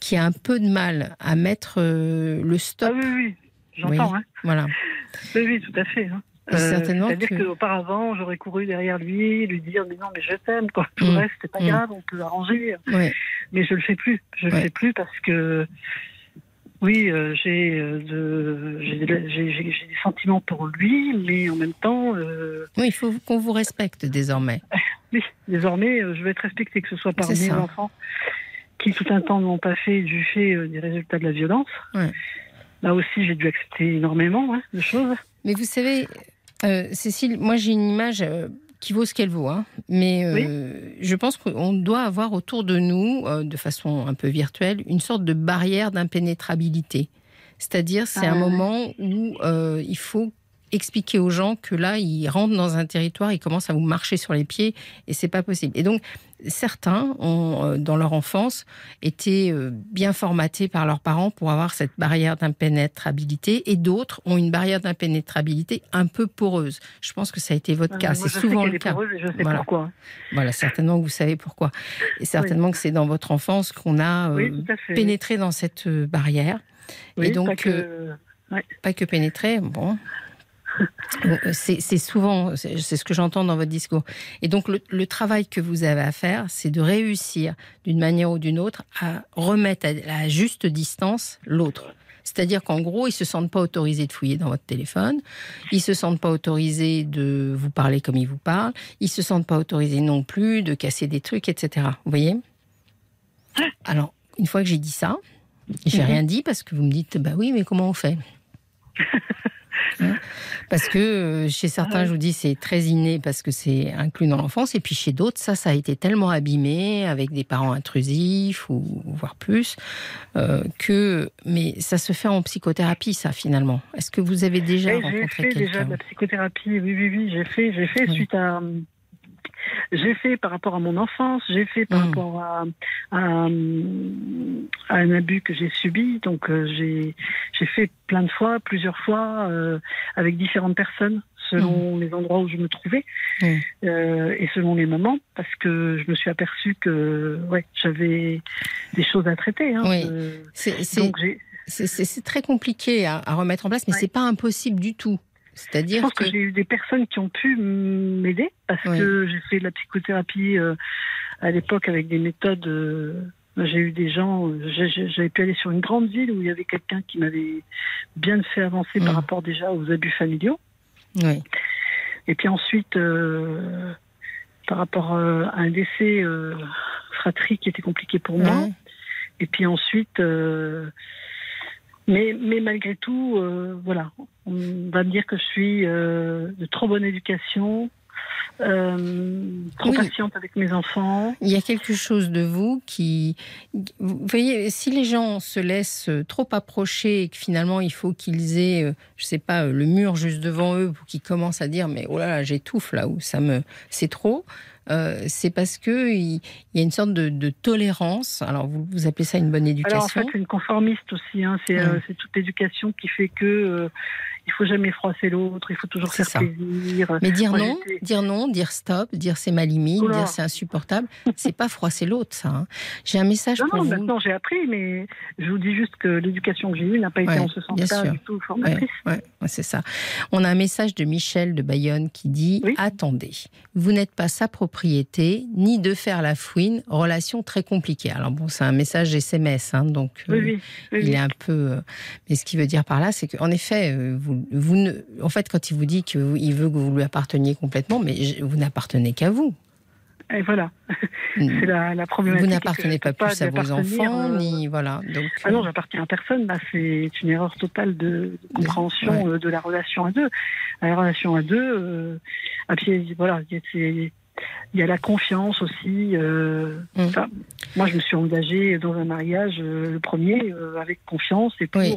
qui a un peu de mal à mettre euh, le Ah stop. oui, oui, j'entends. Oui. hein. Voilà. (laughs) Oui, oui, tout à fait. hein. Et certainement C'est-à-dire que- qu'auparavant, j'aurais couru derrière lui, lui dire mais non, mais je t'aime, quoi. Tout Mm. le reste, c'est pas Mm. grave, on peut arranger. Ouais. Mais je le fais plus. Je le Ouais. fais plus parce que oui, euh, j'ai euh, j'ai de- j'ai- j'ai- j'ai des sentiments pour lui, mais en même temps, euh, Oui, il faut qu'on vous respecte désormais. (laughs) oui, désormais, je vais être respectée, que ce soit par mes ça. enfants qui tout un temps n'ont pas fait du fait des résultats de la violence. Ouais. Là aussi, j'ai dû accepter énormément hein, de choses. Mais vous savez, Cécile, moi j'ai une image qui vaut ce qu'elle vaut. hein. Mais euh, je pense qu'on doit avoir autour de nous, euh, de façon un peu virtuelle, une sorte de barrière d'impénétrabilité. C'est-à-dire, c'est Ah, un ouais. moment où euh, il faut expliquer aux gens que là, ils rentrent dans un territoire, ils commencent à vous marcher sur les pieds et c'est pas possible. Et donc, certains ont, euh, dans leur enfance, été euh, bien formatés par leurs parents pour avoir cette barrière d'impénétrabilité et d'autres ont une barrière d'impénétrabilité un peu poreuse. Je pense que ça a été votre cas. C'est souvent le cas. poreuse je sais Voilà. pourquoi. Voilà, certainement que vous savez pourquoi. Et certainement que c'est dans votre enfance qu'on a euh, oui, pénétré dans cette barrière. Oui, et donc, pas que- euh, pas que pénétrer, bon. Bon, C'est c'est souvent, c'est ce que j'entends dans votre discours. Et donc, le, le travail que vous avez à faire, c'est de réussir, d'une manière ou d'une autre, à remettre à la juste distance l'autre. C'est-à-dire qu'en gros, ils se sentent pas autorisés de fouiller dans votre téléphone, ils se sentent pas autorisés de vous parler comme ils vous parlent, ils se sentent pas autorisés non plus de casser des trucs, etc. Vous voyez? Alors, une fois que j'ai dit ça, j'ai Mhm. rien dit parce que vous me dites, bah oui, mais comment on fait? (laughs) (laughs) Parce que euh, chez certains, je vous dis, c'est très inné parce que c'est inclus dans l'enfance. Et puis chez d'autres, ça, ça a été tellement abîmé avec des parents intrusifs ou voire plus euh, que. Mais ça se fait en psychothérapie, ça, finalement. Est-ce que vous avez déjà Eh, J'ai rencontré fait déjà quelqu'un de la psychothérapie, oui, oui, oui, j'ai fait, j'ai fait Oui. suite à. J'ai fait par rapport à mon enfance, j'ai fait par Mm. rapport à, à, à un abus que j'ai subi. Donc euh, j'ai j'ai fait plein de fois, plusieurs fois, euh, avec différentes personnes selon les endroits où je me trouvais Mm. euh, et selon les moments, parce que je me suis aperçue que ouais, j'avais des choses à traiter. Hein, Oui. C'est- c'est- donc j'ai- C'est c'est- c'est très compliqué à, à remettre en place, mais Ouais. c'est pas impossible du tout. Je C'est-à-dire pense que, que j'ai eu des personnes qui ont pu m'aider parce Oui. que j'ai fait de la psychothérapie euh, à l'époque avec des méthodes. euh, j'ai eu des gens, euh, j'avais pu aller sur une grande ville où il y avait quelqu'un qui m'avait bien fait avancer Mm. par rapport déjà aux abus familiaux. oui, Et puis ensuite, euh, par rapport à un décès fratrie qui était compliqué pour moi. Et puis ensuite, euh, mais, mais malgré tout, euh, voilà, on va me dire que je suis euh, de trop bonne éducation, euh, trop Oui. patiente avec mes enfants. il y a quelque chose de vous qui, vous voyez, si les gens se laissent trop approcher et que finalement il faut qu'ils aient, euh, je sais pas, le mur juste devant eux pour qu'ils commencent à dire mais oh là là j'étouffe là ou ça me, c'est trop. Euh, c'est parce que il il y a une sorte de, de tolérance. Alors vous, vous appelez ça une bonne éducation. Alors en fait, une conformiste aussi. Hein, c'est Mm. euh, toute l'éducation qui fait que euh, il faut jamais froisser l'autre, il faut toujours faire ça. plaisir. Mais dire Moi, non, dire non, dire stop, dire c'est ma limite, dire c'est insupportable, (laughs) c'est pas froisser l'autre, ça. hein. J'ai un message Non, pour non, vous. maintenant j'ai appris, mais je vous dis juste que l'éducation que j'ai eue n'a pas été en ce sens-là du tout formatrice. ouais, ouais, c'est ça. On a un message de Michel de Bayonne qui dit Oui. Attendez, vous n'êtes pas sa propriété, ni de faire la fouine, relation très compliquée. Alors bon, c'est un message SMS, hein, donc Oui, euh, oui, oui, il est un peu. euh, Mais ce qu'il veut dire par là, c'est qu'en effet, euh, vous, vous ne, en fait, quand il vous dit qu'il veut que vous lui apparteniez complètement, mais vous n'appartenez qu'à vous. Et voilà, (laughs) c'est la, la problématique. Vous n'appartenez pas plus à vos enfants, euh, ni voilà. Donc, Ah non, euh, j'appartiens à personne. Là, c'est une erreur totale de, de compréhension euh, de la relation à deux. La relation à deux, euh, à pied, voilà, c'est- il y a la confiance aussi. euh, Mm. moi, je me suis engagée dans un mariage, euh, le premier, euh, avec confiance et pour Oui.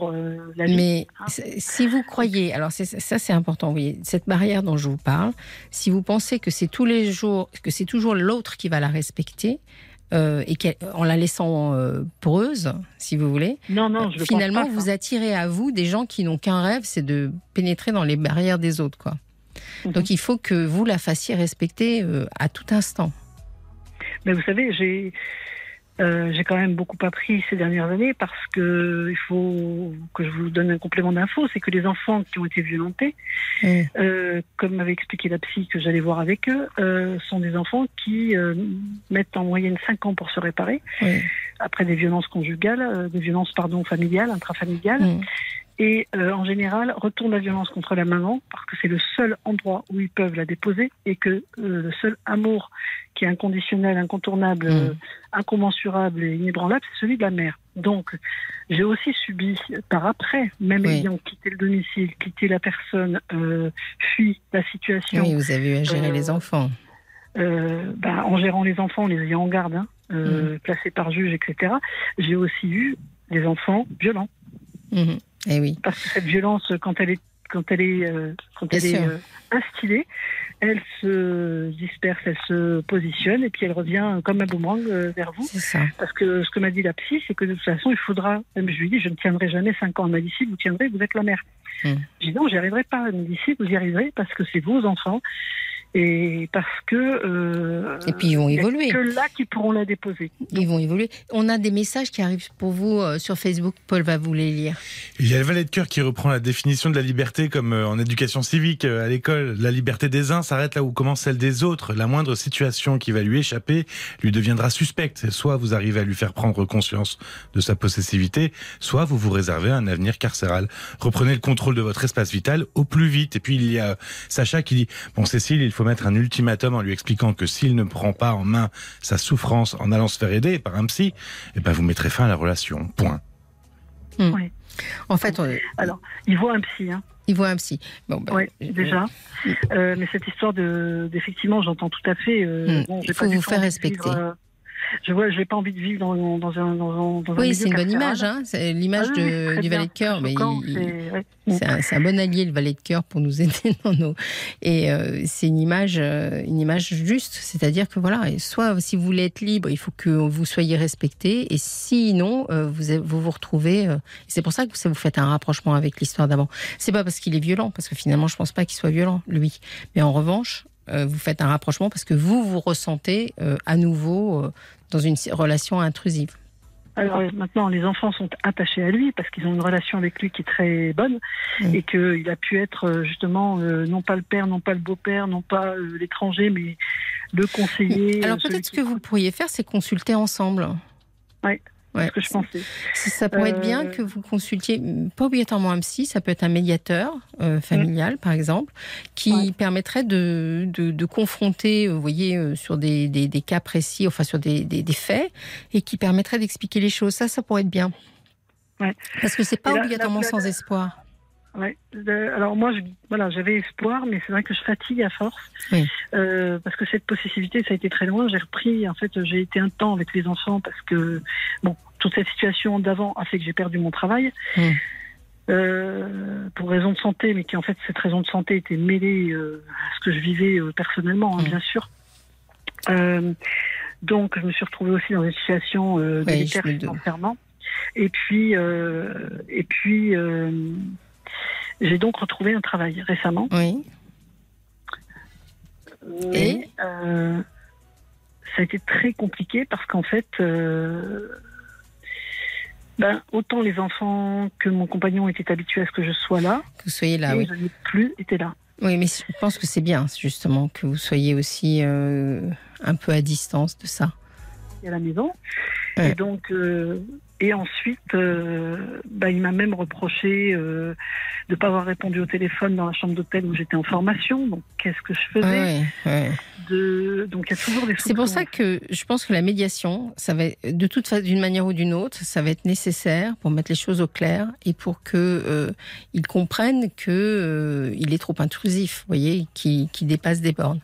la vie. Mais hein. si vous croyez, alors ça c'est important, cette barrière dont je vous parle, si vous pensez que c'est tous les jours, que c'est toujours l'autre qui va la respecter, euh, et en la laissant euh, poreuse, si vous voulez, Non, non, je le finalement pense pas, ça. vous attirez à vous des gens qui n'ont qu'un rêve, c'est de pénétrer dans les barrières des autres, quoi. Mhm. Donc il faut que vous la fassiez respecter euh, à tout instant. Mais vous savez, j'ai euh, j'ai quand même beaucoup appris ces dernières années parce que il faut que je vous donne un complément d'info, c'est que les enfants qui ont été violentés, euh, comme m'avait expliqué la psy que j'allais voir avec eux, euh, sont des enfants qui mettent en moyenne 5 ans pour se réparer après des violences conjugales, des violences pardon familiales, intrafamiliales, Mm. Et euh, en général retournent la violence contre la maman parce que c'est le seul endroit où ils peuvent la déposer et que euh, le seul amour qui est inconditionnel, incontournable, Mm. euh, incommensurable et inébranlable, c'est celui de la mère. Donc j'ai aussi subi par après, même Oui. ayant quitté le domicile, quitté la personne, fui la situation, Oui, vous avez eu à gérer les enfants. bah, en gérant les enfants, en les ayant en garde, hein, euh, Mm. placés par juge, etc. J'ai aussi eu des enfants violents. Mhm. Eh oui. parce que cette violence, quand elle est, quand elle est, euh, quand elle est euh, instillée, elle se disperse, elle se positionne et puis elle revient comme un boomerang euh, vers vous. Ça. Parce que ce que m'a dit la psy, c'est que de toute façon, il faudra. Même je lui dis, je ne tiendrai jamais cinq ans. Elle m'a dit si vous tiendrez, vous êtes la mère. Hmm. Je dis non, j'y arriverai pas. Elle me dit si vous y arriverez parce que c'est vos enfants et parce que. euh, Et puis ils vont évoluer. Que là qui pourront la déposer. Ils vont évoluer. On a des messages qui arrivent pour vous euh, sur Facebook. Paul va vous les lire. Il y a le valet de cœur qui reprend la définition de la liberté comme euh, en éducation civique euh, à l'école. La liberté des uns s'arrête là où commence celle des autres. La moindre situation qui va lui échapper lui deviendra suspecte. Soit vous arrivez à lui faire prendre conscience de sa possessivité, soit vous vous réservez un avenir carcéral. Reprenez le contrôle de votre espace vital au plus vite. Et puis il y a Sacha qui dit, bon Cécile, il faut mettre un ultimatum en lui expliquant que s'il ne prend pas en main sa souffrance en allant se faire aider par un psy, eh ben vous mettrez fin à la relation. Point. En fait, on- Alors, il voit un psy. Hein. il voit un psy. Bon, bah, Oui, déjà. Euh, mais cette histoire de, d'effectivement, j'entends tout à fait. Euh, Hmm, bon, il faut pas vous faire respecter. euh, je vois, j'ai pas envie de vivre dans, dans un, dans, dans Oui, c'est une bonne image. Hein c'est l'image Ah oui, du valet de cœur. c'est Mais il- c'est- ouais. C'est un, c'est un bon allié, le valet de cœur, pour nous (laughs) aider dans nos. Et euh, c'est une image, euh, une image juste, c'est-à-dire que voilà, soit si vous voulez être libre, il faut que vous soyez respecté, et sinon, euh, vous vous vous retrouvez. euh, et c'est pour ça que ça vous faites un rapprochement avec l'histoire d'avant. C'est pas parce qu'il est violent, parce que finalement, je pense pas qu'il soit violent, lui. Mais en revanche, vous faites un rapprochement parce que vous vous ressentez euh, à nouveau euh, dans une relation intrusive. Alors maintenant, les enfants sont attachés à lui parce qu'ils ont une relation avec lui qui est très bonne et qu'il a pu être euh, justement euh, non pas le père, non pas le beau-père, non pas euh, l'étranger, mais le conseiller. Alors peut-être ce que vous pourriez faire, c'est consulter ensemble. Ouais, Ouais. C'est ce que je pensais. Ça, pourrait être bien Euh, que vous consultiez, pas obligatoirement un psy, ça peut être un médiateur euh, familial, par exemple, qui Ouais. permettrait de, de, de confronter, euh, vous voyez, sur des, des, des cas précis, enfin sur des, des, faits, et qui permettrait d'expliquer les choses. Ça, ça pourrait être bien. Ouais. Parce que c'est pas obligatoirement sans espoir. Ouais. Euh, Alors moi, je, voilà, j'avais espoir, mais c'est vrai que je fatigue à force Oui. Euh, parce que cette possessivité, ça a été très loin. J'ai repris, en fait, j'ai été un temps avec les enfants parce que bon, toute cette situation d'avant a fait que j'ai perdu mon travail. Euh, pour raison de santé, mais qui en fait cette raison de santé était mêlée euh, à ce que je vivais personnellement, hein, bien sûr. Donc je me suis retrouvée aussi dans une situation doute. financièrement. Et puis, et puis, j'ai donc retrouvé un travail récemment. Oui. Mais euh, ça a été très compliqué parce qu'en fait, euh, ben, autant les enfants que mon compagnon étaient habitués à ce que je sois là, Que vous soyez là, et oui. je n'ai plus été là. Oui, mais je pense que c'est bien, justement, que vous soyez aussi euh, un peu à distance de ça. à la maison. Ouais. Et donc, euh, et ensuite, euh, bah, il m'a même reproché euh, de ne pas avoir répondu au téléphone dans la chambre d'hôtel où j'étais en formation. Donc, qu'est-ce que je faisais Ouais, ouais. de... Donc, il y a toujours des C'est pour ça que je pense que la médiation, ça va être- de toute façon, d'une manière ou d'une autre, ça va être nécessaire pour mettre les choses au clair et pour que euh, ils comprennent que euh, il est trop intrusif, vous voyez, qui, qui dépasse des bornes.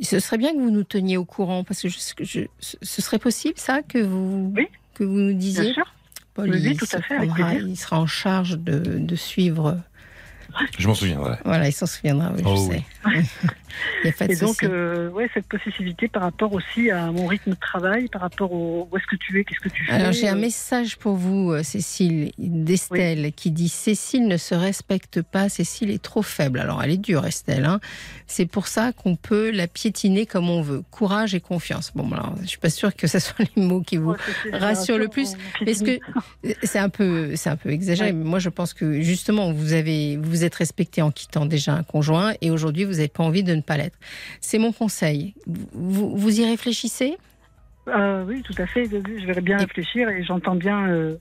Et ce serait bien que vous nous teniez au courant parce que je, je- ce serait possible ça que vous Oui. Que vous nous disiez. Bien sûr. Paul, Oui, tout à fait, prendra- il sera en charge de, de suivre. Je m'en souviendrai. Voilà, il s'en souviendra. Oui, Oh je oui. sais. (laughs) il n'y a pas de Et donc, euh, ouais, cette possessivité par rapport aussi à mon rythme de travail, par rapport au où est-ce que tu es, qu'est-ce que tu fais. Alors j'ai un euh, message pour vous, euh, Cécile, d'Estelle, qui dit Cécile ne se respecte pas, Cécile est trop faible. Alors elle est dure, Estelle. Hein. C'est pour ça qu'on peut la piétiner comme on veut. Courage et confiance. Bon, alors, je suis pas sûre que ce (laughs) soit les mots qui vous ouais, c'est- c'est- rassure le plus. on- Est-ce que c'est un peu, c'est un peu exagéré. Ouais. Mais moi, je pense que justement, vous avez, vous vous êtes respecté en quittant déjà un conjoint, et aujourd'hui, vous n'avez pas envie de ne pas l'être. C'est mon conseil. Vous, vous y réfléchissez? Euh, oui, tout à fait. Je vais bien réfléchir et j'entends bien. euh,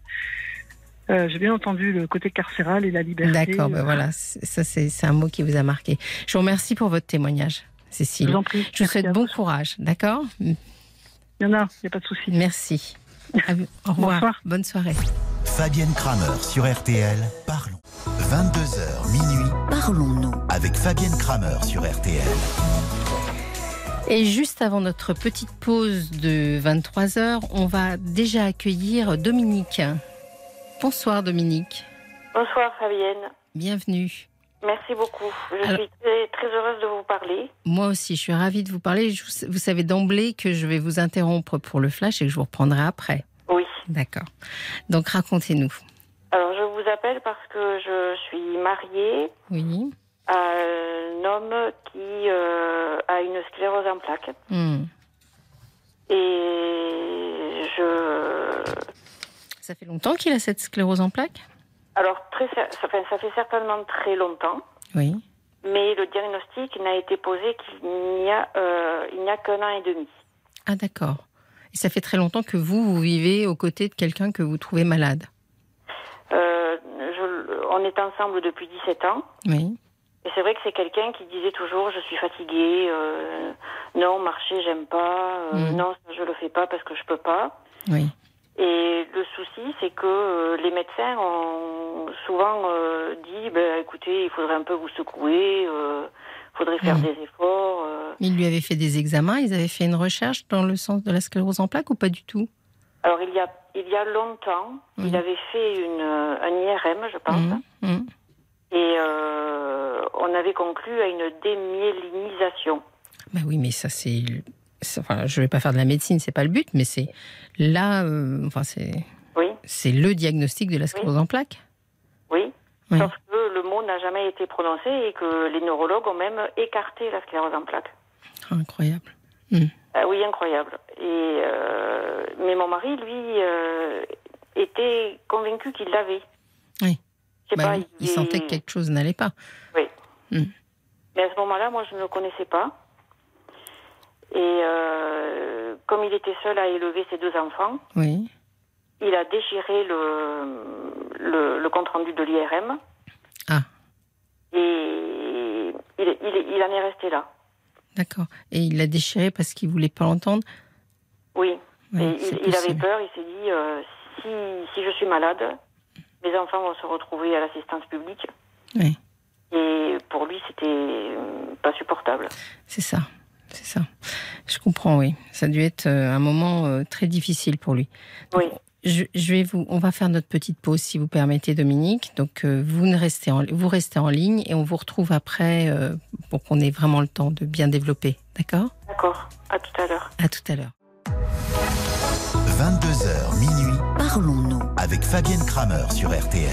euh, J'ai bien entendu le côté carcéral et la liberté. D'accord, ben voilà, ça c'est un mot qui vous a marqué. Je vous remercie pour votre témoignage, Je Cécile. vous en prie. Je vous souhaite bon courage, d'accord? Il y en a, il n'y a pas de souci. Merci. Au revoir. Bonsoir. Bonne soirée. Fabienne Kramer sur RTL. Parlons. 22h minuit Parlons-nous. avec Fabienne Kramer sur RTL. Et juste avant notre petite pause de 23 heures, on va déjà accueillir Dominique. Bonsoir Dominique. Bonsoir Fabienne. Bienvenue. Merci beaucoup. Je Alors- suis très, très heureuse de vous parler. Moi aussi, je suis ravie de vous parler. Je vous- savez d'emblée que je vais vous interrompre pour le flash et que je vous reprendrai après. Oui. D'accord. Donc racontez-nous. Alors je vous appelle parce que je suis mariée Oui. à un homme qui euh, a une sclérose en plaques. Hmm. Et je... Ça fait longtemps qu'il a cette sclérose en plaques? Alors très, ça, fait, ça fait certainement très longtemps, Oui. mais le diagnostic n'a été posé qu'il n'y a, euh, il n'y a qu'un an et demi. Ah d'accord. Et ça fait très longtemps que vous, vous vivez aux côtés de quelqu'un que vous trouvez malade. Euh, je- on est ensemble depuis 17 ans. Oui. Et c'est vrai que c'est quelqu'un qui disait toujours je suis fatiguée, euh, non marcher j'aime pas, euh, Mhm. non je le fais pas parce que je peux pas. Oui. Et le souci c'est que euh, les médecins ont souvent euh, dit ben écoutez il faudrait un peu vous secouer, euh, faudrait faire Mhm. des efforts. euh. Il lui avait fait des examens, ils avaient fait une recherche dans le sens de la sclérose en plaques ou pas du tout? Alors, il y a, il y a longtemps, Mhm. il avait fait une, un IRM, je pense, mhm. et euh, on avait conclu à une démyélinisation. Bah oui, mais ça c'est. Enfin, je vais pas faire de la médecine, c'est pas le but, mais c'est là, euh, enfin c'est, Oui, c'est le diagnostic de la sclérose en plaques. oui. Oui. Sauf que le mot n'a jamais été prononcé et que les neurologues ont même écarté la sclérose en plaques. Ah, incroyable. Ah oui, incroyable. Et euh, mais mon mari, lui, euh, était convaincu qu'il l'avait. Oui. Bah pas, il sentait que quelque chose n'allait pas. Oui. Hmm. Mais à ce moment-là, moi, je ne le connaissais pas. Et euh, comme il était seul à élever ses deux enfants, Oui. il a déchiré le, le, le compte-rendu de l'IRM. Ah. Et il, il, il en est resté là. D'accord. Et il l'a déchiré parce qu'il voulait pas l'entendre. Oui. Et il, il avait peur, il s'est dit, euh, si, si je suis malade, mes enfants vont se retrouver à l'assistance publique. Oui. Et pour lui, c'était euh, pas supportable. C'est ça. C'est ça. Je comprends, oui. Ça a dû être euh, un moment euh, très difficile pour lui. Oui. Je, je vais vous, on va faire notre petite pause si vous permettez, Dominique. Donc euh, vous ne restez en, vous restez en ligne et on vous retrouve après euh, pour qu'on ait vraiment le temps de bien développer. D'accord? D'accord. À tout à l'heure. À tout à l'heure. 22h minuit Parlons-nous. avec Fabienne Kramer sur RTL.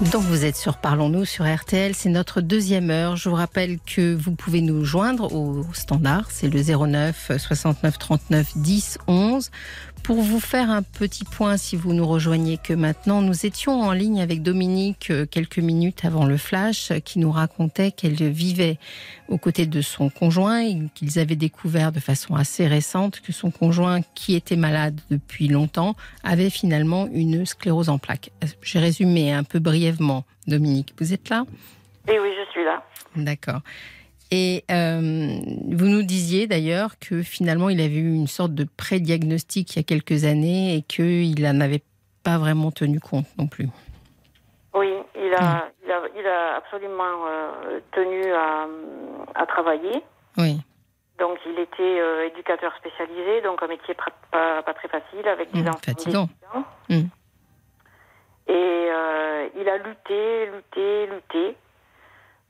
Donc vous êtes sur Parlons-nous sur RTL, c'est notre deuxième heure. Je vous rappelle que vous pouvez nous joindre au standard, c'est le 09 69 39 10 11. Pour vous faire un petit point, si vous nous rejoignez que maintenant, nous étions en ligne avec Dominique euh, quelques minutes avant le flash, euh, qui nous racontait qu'elle vivait aux côtés de son conjoint et qu'ils avaient découvert de façon assez récente que son conjoint, qui était malade depuis longtemps, avait finalement une sclérose en plaques. J'ai résumé un peu brièvement. Dominique, vous êtes là? Et oui, je suis là. D'accord. Et euh, vous nous disiez d'ailleurs que finalement il avait eu une sorte de pré-diagnostic il y a quelques années et qu'il n'en avait pas vraiment tenu compte non plus. Oui, il a, il a, il a absolument euh, tenu à, à travailler. Oui, Donc, il était euh, éducateur spécialisé, donc un métier pas, pas très facile avec des Mmh, enfants. fatigant. Mmh. Et euh, il a lutté, lutté, lutté,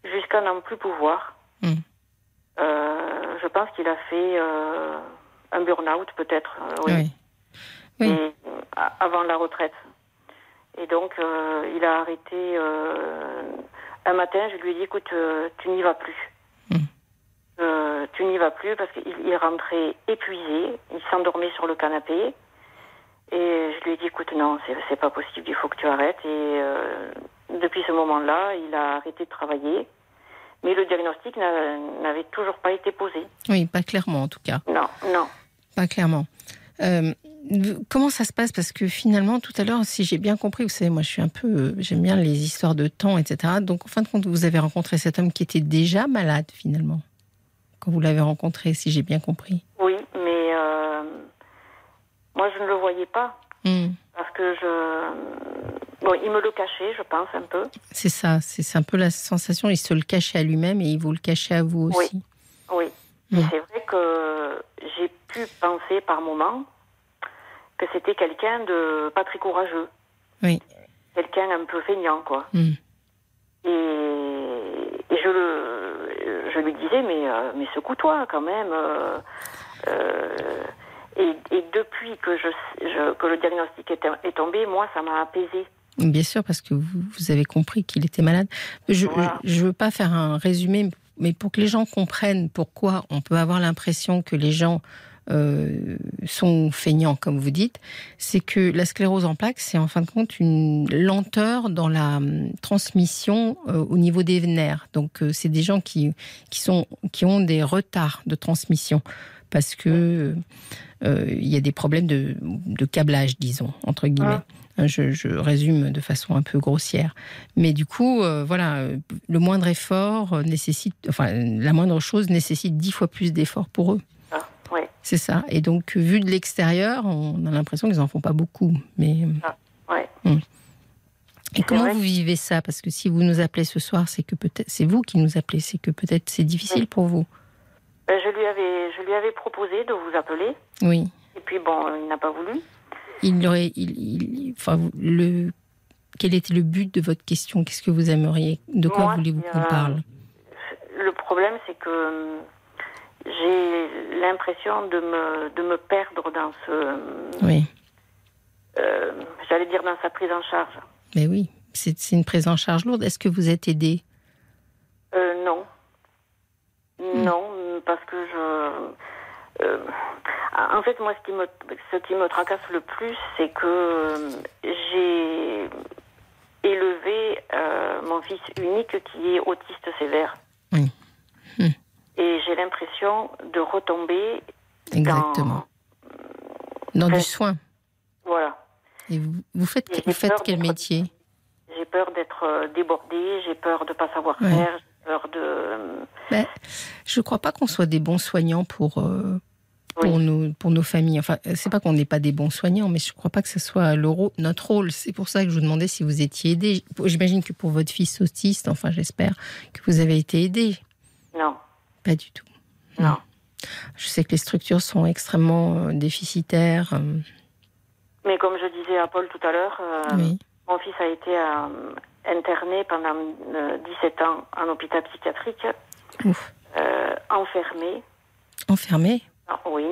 jusqu'à n'en plus pouvoir. Mmh. Euh, je pense qu'il a fait euh, un burn-out, peut-être, euh, oui, oui. Et, euh, avant la retraite. Et donc, euh, il a arrêté. euh, un matin, je lui ai dit écoute, tu n'y vas plus. Mm. Euh, tu n'y vas plus parce qu'il il rentrait épuisé, il s'endormait sur le canapé. Et je lui ai dit écoute, non, c'est pas possible, il faut que tu arrêtes. Et euh, depuis ce moment-là, il a arrêté de travailler. Mais le diagnostic n'a- n'avait toujours pas été posé. Oui, pas clairement en tout cas. Non, non. Pas clairement. Euh, comment ça se passe? Parce que finalement, tout à l'heure, si j'ai bien compris, vous savez, moi je suis un peu. euh, J'aime bien les histoires de temps, etc. Donc en fin de compte, vous avez rencontré cet homme qui était déjà malade finalement. Quand vous l'avez rencontré, si j'ai bien compris. Oui, moi je ne le voyais pas Hmm. parce que je. Bon, il me le cachait, je pense un peu. C'est ça, c'est un peu la sensation. Il se le cachait à lui-même et il vous le cachait à vous Oui. aussi. Oui. Mm. Et c'est vrai que j'ai pu penser par moments que c'était quelqu'un de pas très courageux. Oui. Quelqu'un un peu feignant, quoi. Hmm. Et, et je le, je lui disais, mais, euh, mais secoue-toi quand même. euh, euh, et, et depuis que, je, je- que le diagnostic est, est tombé, moi, ça m'a apaisé. Bien sûr, parce que vous, vous avez compris qu'il était malade. Je Voilà. ne veux pas faire un résumé, mais pour que les gens comprennent pourquoi on peut avoir l'impression que les gens euh, sont feignants, comme vous dites, c'est que la sclérose en plaques, c'est en fin de compte une lenteur dans la hum, transmission euh, au niveau des nerfs. Donc, euh, c'est des gens qui, qui, sont, qui ont des retards de transmission parce que il y a des problèmes de, de câblage, disons, entre guillemets. Hein, Je, je résume de façon un peu grossière. Mais du coup, euh, voilà, euh, le moindre effort euh, nécessite, enfin, la moindre chose nécessite dix fois plus d'efforts pour eux. Ah, ouais. C'est ça. Et donc, vu de l'extérieur, on a l'impression qu'ils en font pas beaucoup. Mais Ouais. Mm. Et comment vrai vous vivez ça? Parce que si vous nous appelez ce soir, c'est que peut-être c'est vous qui nous appelez, c'est que peut-être c'est difficile Oui. pour vous. Ben, je, lui avais, lui avais proposé de vous appeler. Oui. Et puis, bon, il n'a pas voulu. Il aurait, il, il- enfin, le, quel était le but de votre question? Qu'est-ce que vous aimeriez De quoi voulez-vous qu'on parle? Le problème, c'est que euh, j'ai l'impression de me, de me perdre dans ce. Oui, euh, J'allais dire dans sa prise en charge. mais oui, c'est une prise en charge lourde. Est-ce que vous êtes aidé? Euh, non. Hmm. Non, parce que je. euh, en fait, moi, ce qui me, ce qui me tracasse le plus, c'est que euh, j'ai élevé euh, mon fils unique qui est autiste sévère. Oui. Hmm. Et j'ai l'impression de retomber Exactement. dans. Dans du soin. Voilà. Et vous, vous faites, vous quel métier? J'ai peur d'être euh, débordée, j'ai peur de pas savoir Ouais. faire, peur de. Ben, Je ne crois pas qu'on soit des bons soignants pour, euh, pour, Oui. nos, pour nos familles. Enfin, c'est pas qu'on n'est pas des bons soignants, mais je ne crois pas que ce soit le notre rôle. C'est pour ça que je vous demandais si vous étiez aidé. J'imagine que pour votre fils autiste, enfin j'espère que vous avez été aidé. Non, Pas du tout. non. Je sais que les structures sont extrêmement euh, déficitaires. euh, Mais comme je disais à Paul tout à l'heure, euh, oui. mon fils a été euh, interné pendant euh, 17 ans en hôpital psychiatrique, euh, enfermé. Enfermé? Ah, oui,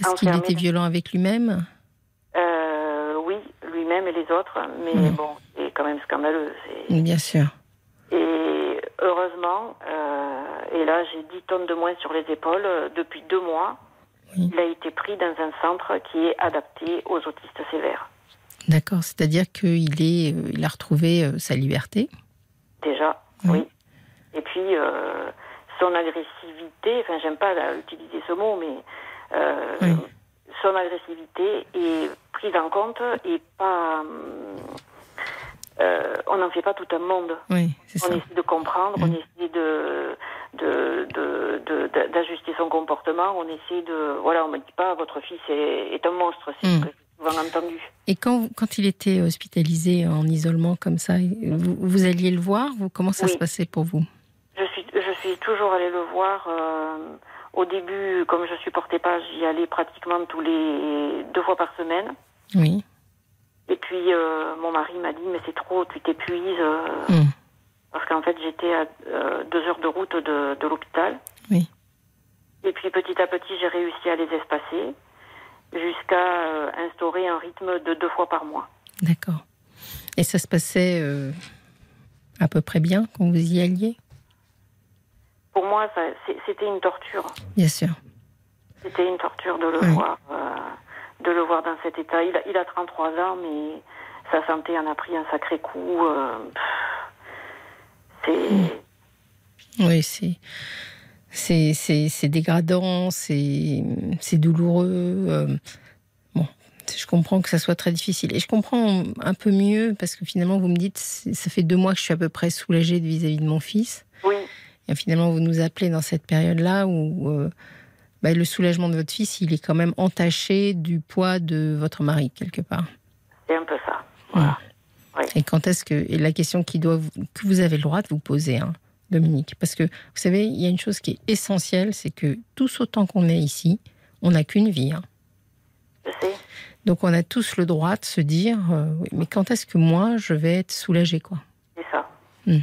parce qu'il était violent avec lui-même? Euh, oui, lui-même et les autres, mais Mhm. bon, c'est quand même scandaleux. Bien sûr. Et heureusement, euh, et là j'ai 10 tonnes de moins sur les épaules, euh, depuis deux mois, Oui. il a été pris dans un centre qui est adapté aux autistes sévères. D'accord. C'est-à-dire qu'il est, euh, il a retrouvé euh, sa liberté. Déjà, Oui. oui. Et puis, euh, son agressivité, enfin, j'aime pas utiliser ce mot, mais euh, Oui. son agressivité est prise en compte et pas. euh, on n'en fait pas tout un monde. Oui, c'est On ça. essaie de comprendre, Mm. on essaie de d'ajuster son comportement, on essaie de... Voilà, on ne me dit pas votre fils est, est un monstre, c'est Mm. Entendu. Et quand, quand il était hospitalisé en isolement comme ça, vous, vous alliez le voir vous, Comment ça Oui. se passait pour vous? Je suis, je suis toujours allée le voir. euh, au début, comme je supportais pas, j'y allais pratiquement tous les deux fois par semaine. Oui. Et puis euh, mon mari m'a dit mais c'est trop, tu t'épuises euh, Mm. parce qu'en fait j'étais à euh, deux heures de route de, de l'hôpital. Oui. Et puis petit à petit j'ai réussi à les espacer jusqu'à euh, instaurer un rythme de deux fois par mois. D'accord. Et ça se passait euh, à peu près bien quand vous y alliez? Pour moi, c'était une torture. Bien sûr. C'était une torture de le Oui. voir, euh, de le voir dans cet état. Il a, il a 33 ans, mais sa santé en a pris un sacré coup. euh, c'est Oui, c'est. C'est, dégradant, c'est, douloureux. euh, bon, je comprends que ça soit très difficile. Et je comprends un peu mieux parce que finalement, vous me dites, ça fait deux mois que je suis à peu près soulagée vis-à-vis de mon fils. oui, Et finalement, vous nous appelez dans cette période-là où euh, bah, le soulagement de votre fils, il est quand même entaché du poids de votre mari, quelque part. c'est un peu ça. Voilà. Et quand est-ce que. Et la question qui doit que vous avez le droit de vous poser, hein, Dominique. Parce que, vous savez, il y a une chose qui est essentielle c'est que tous autant qu'on est ici, on n'a qu'une vie. hein. Je sais. Donc on a tous le droit de se dire euh, mais quand est-ce que moi, je vais être soulagée, quoi? C'est ça. Hmm.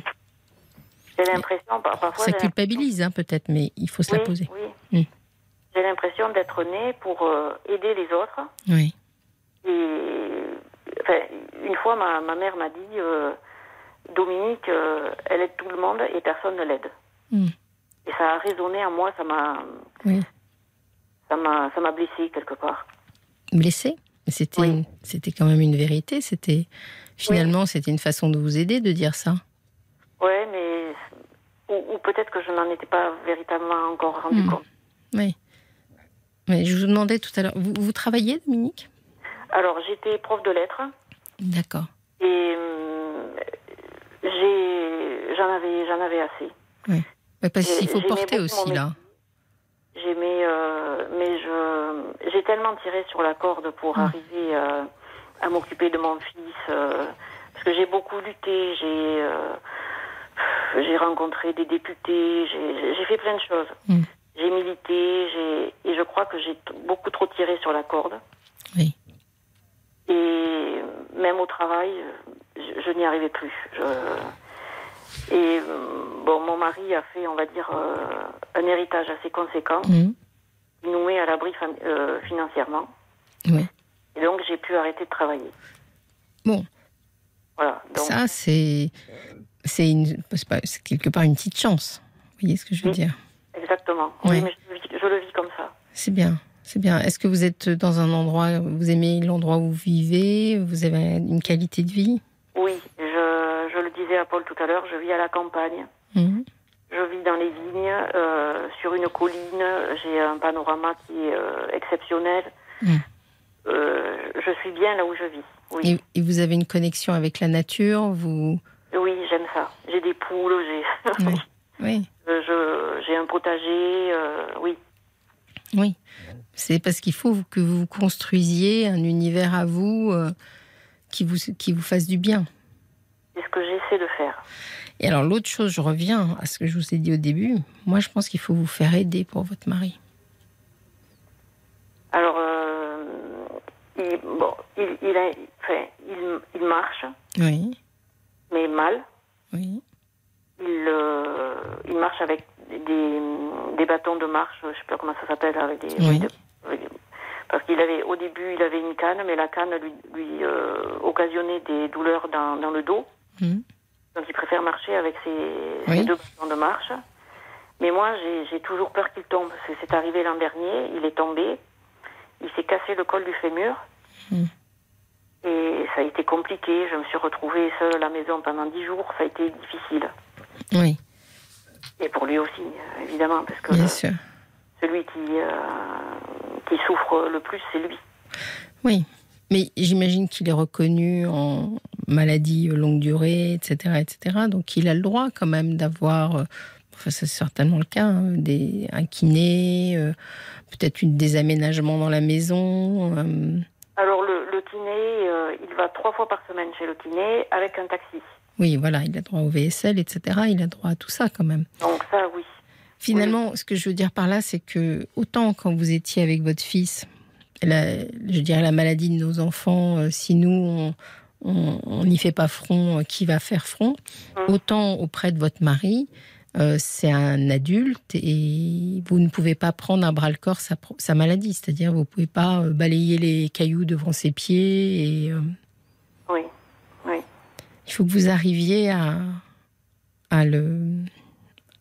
J'ai l'impression, par- parfois. Ça culpabilise, hein, peut-être, mais il faut se Oui, la poser. oui. Hmm. J'ai l'impression d'être née pour euh, aider les autres. Oui. Et enfin, une fois, ma, ma mère m'a dit euh, Dominique, euh, elle aide tout le monde et personne ne l'aide. Hmm. Et ça a résonné en moi, ça m'a, Oui. ça m'a, ça m'a blessé quelque part. Blessé? C'était, Oui. c'était quand même une vérité. C'était Finalement, c'était une façon de vous aider de dire ça. Ouais, mais ou, ou peut-être que je n'en étais pas véritablement encore rendu Hmm. compte. Oui. Mais je vous demandais tout à l'heure, vous, vous travaillez, Dominique? Alors j'étais prof de lettres D'accord. et hum, j'en avais, j'en avais assez. Ouais, Parce qu'il faut porter aussi, là. J'aimais, euh, mais je, j'ai tellement tiré sur la corde pour arriver euh, à m'occuper de mon fils, euh, parce que j'ai beaucoup lutté, j'ai euh, j'ai rencontré des députés, j'ai fait plein de choses. Mm. J'ai milité, j'ai et je crois que j'ai beaucoup trop tiré sur la corde. Oui. Et même au travail, je, je n'y arrivais plus. Je- Et euh, bon, mon mari a fait, on va dire, euh, un héritage assez conséquent. Il nous met à l'abri euh, financièrement. Oui. Et donc, j'ai pu arrêter de travailler. Bon, Voilà. Donc, ça, c'est c'est une- quelque part une petite chance. Vous voyez ce que je veux Oui. dire? Exactement. Oui. Oui, mais je, le vis- je le vis comme ça. C'est bien, c'est bien. Est-ce que vous êtes dans un endroit, vous aimez l'endroit où vous vivez? Vous avez une qualité de vie? Oui, je, je le disais à Paul tout à l'heure, je vis à la campagne. Mhm. Je vis dans les vignes, euh, sur une colline. J'ai un panorama qui est euh, exceptionnel. Mm. Euh, je suis bien là où je vis. Oui, et, et vous avez une connexion avec la nature Vous? Oui, j'aime ça. J'ai des poules, j'ai, (laughs) Oui. J'ai un potager. oui, oui. C'est parce qu'il faut que vous construisiez un univers à vous qui vous qui vous fasse du bien. c'est ce que j'essaie de faire. Et alors l'autre chose, je reviens à ce que je vous ai dit au début. Moi, je pense qu'il faut vous faire aider pour votre mari. Alors, euh, il, bon, il, il, a, enfin, il, il marche, Oui, mais mal. oui, Il, euh, il marche avec des, des bâtons de marche, je sais pas comment ça s'appelle, avec des, Oui. avec des- parce qu'il avait au début il avait une canne, mais la canne lui, lui euh, occasionnait des douleurs dans, dans le dos, Mhm. donc il préfère marcher avec ses, Oui. ses deux bâtons de marche. Mais moi j'ai toujours peur qu'il tombe. C'est arrivé l'an dernier, il est tombé, il s'est cassé le col du fémur. Mhm. Et ça a été compliqué. Je me suis retrouvée seule à la maison pendant dix jours. Ça a été difficile. oui, Et pour lui aussi, évidemment, parce que bien sûr. celui qui, euh, qui souffre le plus, c'est lui. Oui, mais j'imagine qu'il est reconnu en maladie longue durée, etc., etc. Donc il a le droit quand même d'avoir, euh, enfin c'est certainement le cas, hein, des, un kiné, euh, peut-être une, des aménagements dans la maison. euh, Alors, le, le kiné, euh, il va trois fois par semaine chez le kiné avec un taxi. oui, voilà, il a droit au VSL, etc. Il a droit à tout ça quand même. Donc, ça, oui. Finalement, ce que je veux dire par là, c'est que autant quand vous étiez avec votre fils, la, je dirais la maladie de nos enfants, euh, si nous on n'y fait pas front, euh, qui va faire front? Mm. Autant auprès de votre mari, euh, c'est un adulte et vous ne pouvez pas prendre à bras le corps sa, maladie, c'est-à-dire vous pouvez pas balayer les cailloux devant ses pieds et Oui, oui. il faut que vous arriviez à, à, le,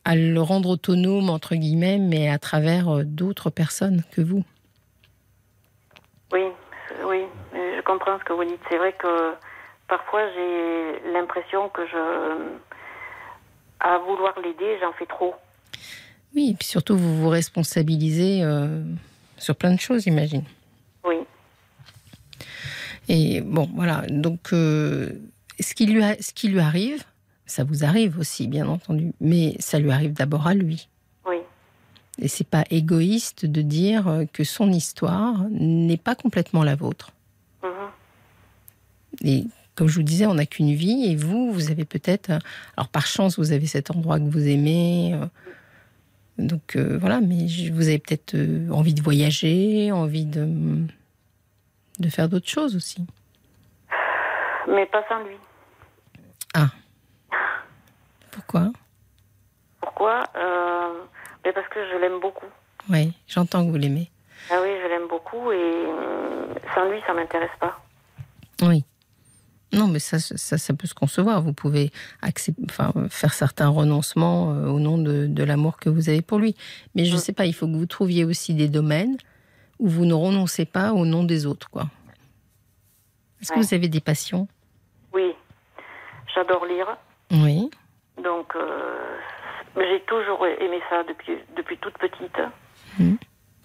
à le rendre autonome, entre guillemets, mais à travers euh, d'autres personnes que vous. Oui, oui. Je comprends ce que vous dites. C'est vrai que parfois, j'ai l'impression que je. À vouloir l'aider, j'en fais trop. Oui, et puis surtout, vous vous responsabilisez euh, sur plein de choses, j'imagine. Oui, Et bon, voilà. Donc, euh, ce, qui lui a- ce qui lui arrive, ça vous arrive aussi, bien entendu, mais ça lui arrive d'abord à lui. oui, Et c'est pas égoïste de dire que son histoire n'est pas complètement la vôtre. mhm, Et comme je vous disais, on n'a qu'une vie et vous, vous avez peut-être, alors par chance, vous avez cet endroit que vous aimez. euh, donc euh, voilà, mais vous avez peut-être euh, envie de voyager, envie de, de faire d'autres choses aussi. mais pas sans lui. Pourquoi? Pourquoi? Euh, mais Parce que je l'aime beaucoup. Oui, j'entends que vous l'aimez. Ah oui, je l'aime beaucoup et euh, sans lui, ça m'intéresse pas. Oui. Non, mais ça, ça, ça peut se concevoir. Vous pouvez accepter, enfin, faire certains renoncements euh, au nom de, de l'amour que vous avez pour lui. Mais je ne Mm. sais pas, il faut que vous trouviez aussi des domaines où vous ne renoncez pas au nom des autres, quoi. Est-ce que vous avez des passions? Oui, j'adore lire. Oui. Donc, euh, j'ai toujours aimé ça depuis, depuis toute petite. Mhm.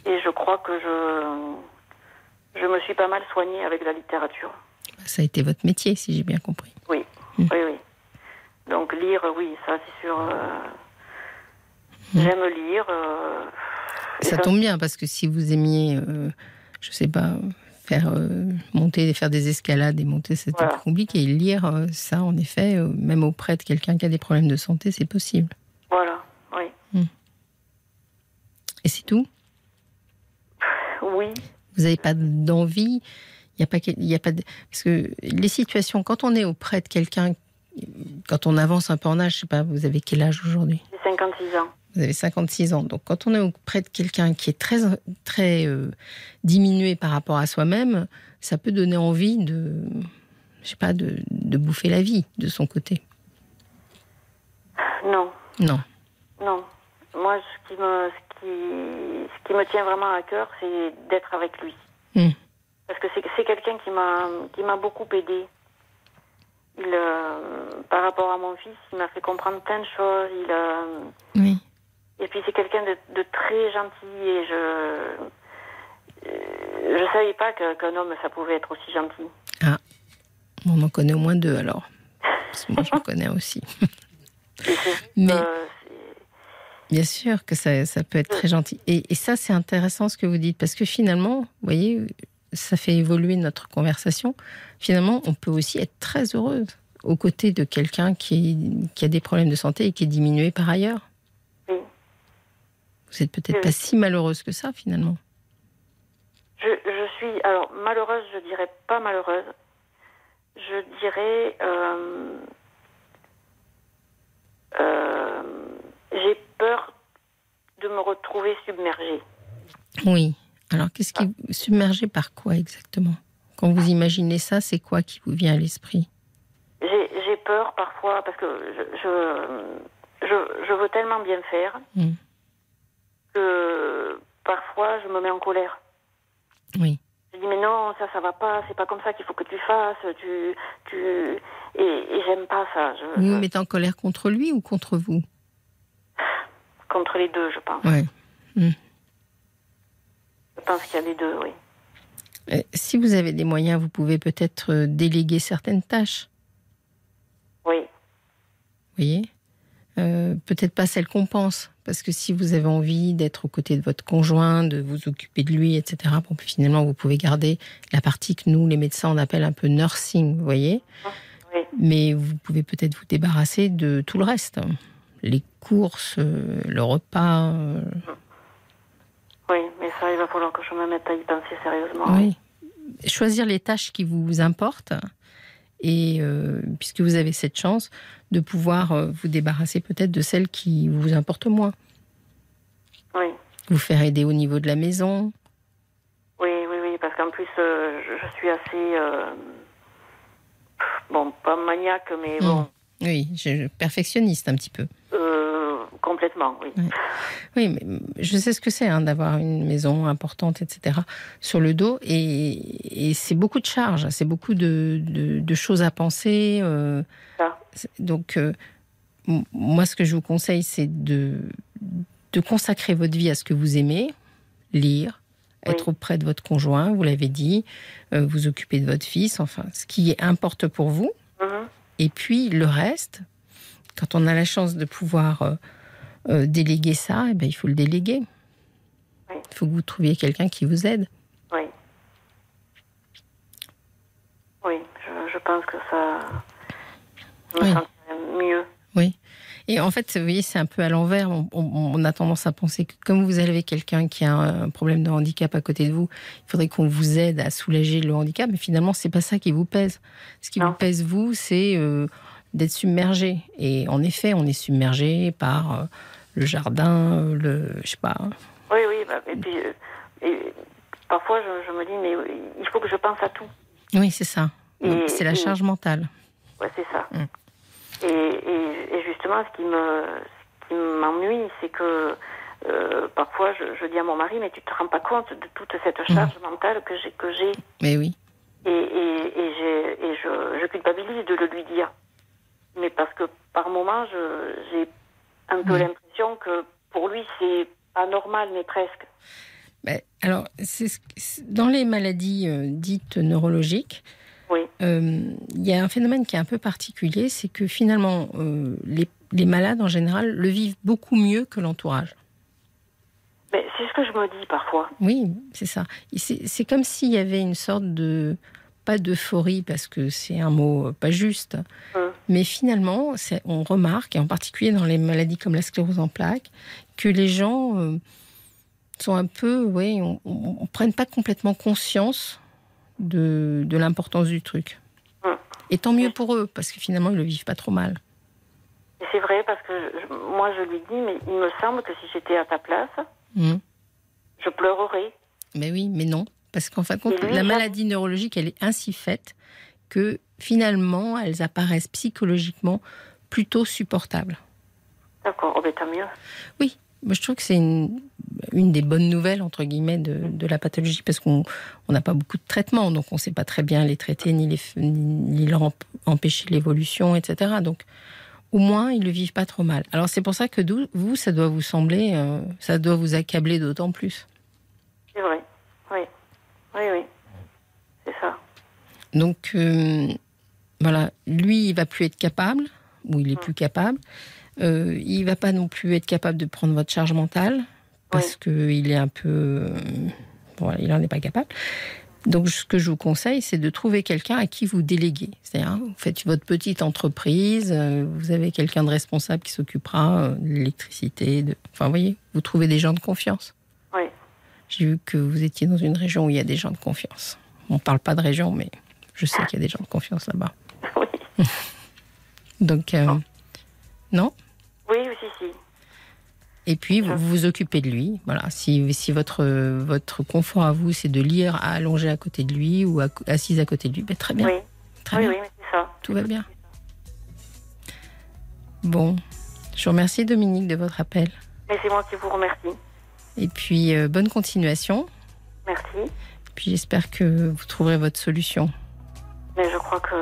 Et je crois que je, je me suis pas mal soignée avec la littérature. Ça a été votre métier, si j'ai bien compris. Oui, Mhm. oui, oui. Donc, lire, oui, ça, c'est sûr. euh, Mhm. J'aime lire. euh, Ça tombe bien, parce que si vous aimiez, je sais pas, faire euh, monter, faire des escalades et monter, c'était Voilà. plus compliqué. Lire, euh, ça, en effet, euh, même auprès de quelqu'un qui a des problèmes de santé, c'est possible. Voilà, oui. Et c'est tout? Oui, Vous n'avez pas d'envie? Il y a pas, y a pas de... Parce que les situations, quand on est auprès de quelqu'un, quand on avance un peu en âge, je sais pas, vous avez quel âge aujourd'hui? J'ai 56 ans. Vous avez 56 ans. Donc, quand on est auprès de quelqu'un qui est très, très euh, diminué par rapport à soi-même, ça peut donner envie de, je sais pas, de, de bouffer la vie de son côté. Non, Non. non. Moi, ce qui me, ce qui, ce qui me tient vraiment à cœur, c'est d'être avec lui. Hmm. Parce que c'est, quelqu'un qui m'a, qui m'a beaucoup aidé. Il, euh, par rapport à mon fils, il m'a fait comprendre plein de choses. Il, euh, Oui. Et puis c'est quelqu'un de, de très gentil et je, je savais pas qu'un homme ça pouvait être aussi gentil. On en connaît au moins deux alors. Parce que moi, je connais aussi. (laughs) Mais euh, bien sûr que ça, ça peut être très gentil. Et, et ça, c'est intéressant ce que vous dites. Parce que finalement, vous voyez, ça fait évoluer notre conversation. Finalement, on peut aussi être très heureuse aux côtés de quelqu'un qui, qui a des problèmes de santé et qui est diminué par ailleurs. Vous êtes peut-être Oui. pas si malheureuse que ça, finalement. Je, je suis alors malheureuse, je dirais pas malheureuse. Je dirais euh, euh, j'ai peur de me retrouver submergée. Oui. Alors, qu'est-ce qui submergé par quoi exactement? Quand vous imaginez ça, c'est quoi qui vous vient à l'esprit? J'ai j'ai peur parfois parce que je, je, je, je veux tellement bien faire Mm. Que parfois je me mets en colère. Oui. Je dis mais non, ça, ça va pas, c'est pas comme ça qu'il faut que tu fasses, tu, tu, et, et j'aime pas ça. Je, Vous vous mettez en colère contre lui ou contre vous? Contre les deux, je pense. Ouais. Je pense qu'il y a les deux, oui. Euh, Si vous avez des moyens, vous pouvez peut-être euh, déléguer certaines tâches. Oui, Vous voyez? Euh, Peut-être pas celles qu'on pense. Parce que si vous avez envie d'être aux côtés de votre conjoint, de vous occuper de lui, etc., bon, finalement, vous pouvez garder la partie que nous, les médecins, on appelle un peu nursing, vous voyez oui. Mais vous pouvez peut-être vous débarrasser de tout le reste. Les courses, euh, le repas. euh, Oui, mais ça, il va falloir que je me mette à y penser sérieusement. Oui. Choisir les tâches qui vous importent et euh, puisque vous avez cette chance de pouvoir euh, vous débarrasser peut-être de celles qui vous importent moins. Oui, Vous faire aider au niveau de la maison. oui, oui, oui, parce qu'en plus, euh, je, suis assez. euh, bon, pas maniaque, mais bon, Oui, je, perfectionniste un petit peu. Complètement, oui. Oui, mais je sais ce que c'est hein, d'avoir une maison importante, etc. sur le dos. Et, et c'est beaucoup de charges, c'est beaucoup de, de- de choses à penser. euh, Ça. donc, euh, moi, ce que je vous conseille, c'est de, de consacrer votre vie à ce que vous aimez, lire, Oui. être auprès de votre conjoint, vous l'avez dit, euh, vous occuper de votre fils, enfin, ce qui importe pour vous. Mhm. Et puis le reste, quand on a la chance de pouvoir euh, déléguer ça, eh ben, il faut le déléguer. Oui. Il faut que vous trouviez quelqu'un qui vous aide. Oui. Oui, je, je pense que ça. Me Oui. mieux. Oui. Et en fait, vous voyez, c'est un peu à l'envers. On, on- on a tendance à penser que comme vous avez quelqu'un qui a un problème de handicap à côté de vous, il faudrait qu'on vous aide à soulager le handicap. Mais finalement, c'est pas ça qui vous pèse. Ce qui Non. vous pèse, vous, c'est euh, d'être submergé. Et en effet, on est submergé par euh, le jardin, le, je sais pas, Oui, oui, bah, et puis. euh, et parfois, je, je me dis, mais il faut que je pense à tout. Oui, c'est ça. C'est la et- charge mentale. Ouais, c'est ça. Mm. Et, et, et justement, ce qui me, ce qui m'ennuie, c'est que euh, parfois, je, je dis à mon mari, mais tu te rends pas compte de toute cette charge mentale que j'ai, que j'ai, Mais oui. et, et, et, j'ai, et je, je culpabilise de le lui dire. Mais parce que par moments, je, j'ai un peu l'impression que pour lui, c'est pas normal, mais presque. Ben, alors, c'est ce- c'est- dans les maladies euh, dites neurologiques, Oui. euh, il y a un phénomène qui est un peu particulier, c'est que finalement, euh, les, les malades en général le vivent beaucoup mieux que l'entourage. Mais c'est ce que je me dis parfois. Oui, c'est ça. C'est comme s'il y avait une sorte de pas d'euphorie parce que c'est un mot pas juste, Hum. mais finalement, on remarque, et en particulier dans les maladies comme la sclérose en plaques, que les gens euh, sont un peu, oui, on, on prenne pas complètement conscience de, de l'importance du truc. Hum. Et tant mieux pour eux, parce que finalement, ils le vivent pas trop mal. C'est vrai parce que je- moi je lui dis, mais il me semble que si j'étais à ta place, Mhm. je pleurerais. Mais oui, mais non. Parce qu'en fin de compte, lui, la maladie neurologique, elle est ainsi faite que finalement, elles apparaissent psychologiquement plutôt supportables. D'accord, oh, ben, tant mieux. Moi, je trouve que c'est une, une des bonnes nouvelles, entre guillemets, de, de la pathologie, parce qu'on on n'a pas beaucoup de traitements, donc on ne sait pas très bien les traiter, ni, les, f- ni, ni leur emp- empêcher l'évolution, etc. Donc, au moins, ils le vivent pas trop mal. Alors, c'est pour ça que vous, ça doit vous sembler, euh, ça doit vous accabler d'autant plus. C'est vrai. Oui. Oui, oui. C'est ça. Donc, euh, voilà, lui, il va plus être capable, ou il est plus capable. Euh, il va pas non plus être capable de prendre votre charge mentale, parce qu'il est un peu. euh, bon, voilà, il en est pas capable. Donc, ce que je vous conseille, c'est de trouver quelqu'un à qui vous déléguer. C'est-à-dire, vous faites votre petite entreprise, euh, vous avez quelqu'un de responsable qui s'occupera de l'électricité. De... Enfin, vous voyez, vous trouvez des gens de confiance. J'ai vu que vous étiez dans une région où il y a des gens de confiance. On ne parle pas de région, mais je sais qu'il y a des gens de confiance là-bas. Oui. Donc, euh, non Oui, si, si. Et puis, vous vous occupez de lui. Voilà. Si, si votre, votre confort à vous, c'est de lire allongé à côté de lui ou à- assise à côté de lui, ben, très bien. Oui. Très oui, bien. oui, c'est ça. Tout va bien. Bon. Je vous remercie, Dominique, de votre appel. Mais c'est moi qui vous remercie. Et puis, euh, bonne continuation. Merci. Puis, j'espère que vous trouverez votre solution. Mais je crois que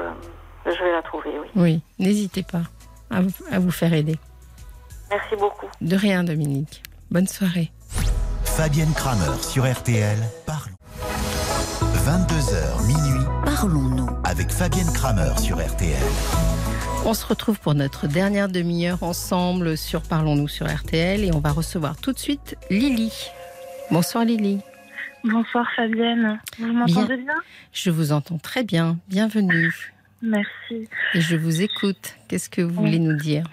je vais la trouver, oui. Oui, n'hésitez pas à vous, à vous faire aider. Merci beaucoup. De rien, Dominique. Bonne soirée. Fabienne Kramer sur RTL, parlons. 22h minuit, Parlons-nous. avec Fabienne Kramer sur RTL. On se retrouve pour notre dernière demi-heure ensemble sur Parlons-nous sur RTL et on va recevoir tout de suite Lily. Bonsoir Lily. Bonsoir Fabienne. Vous m'entendez bien, Je vous entends très bien. Bienvenue. Merci. Et je vous écoute. Qu'est-ce que vous voulez nous dire?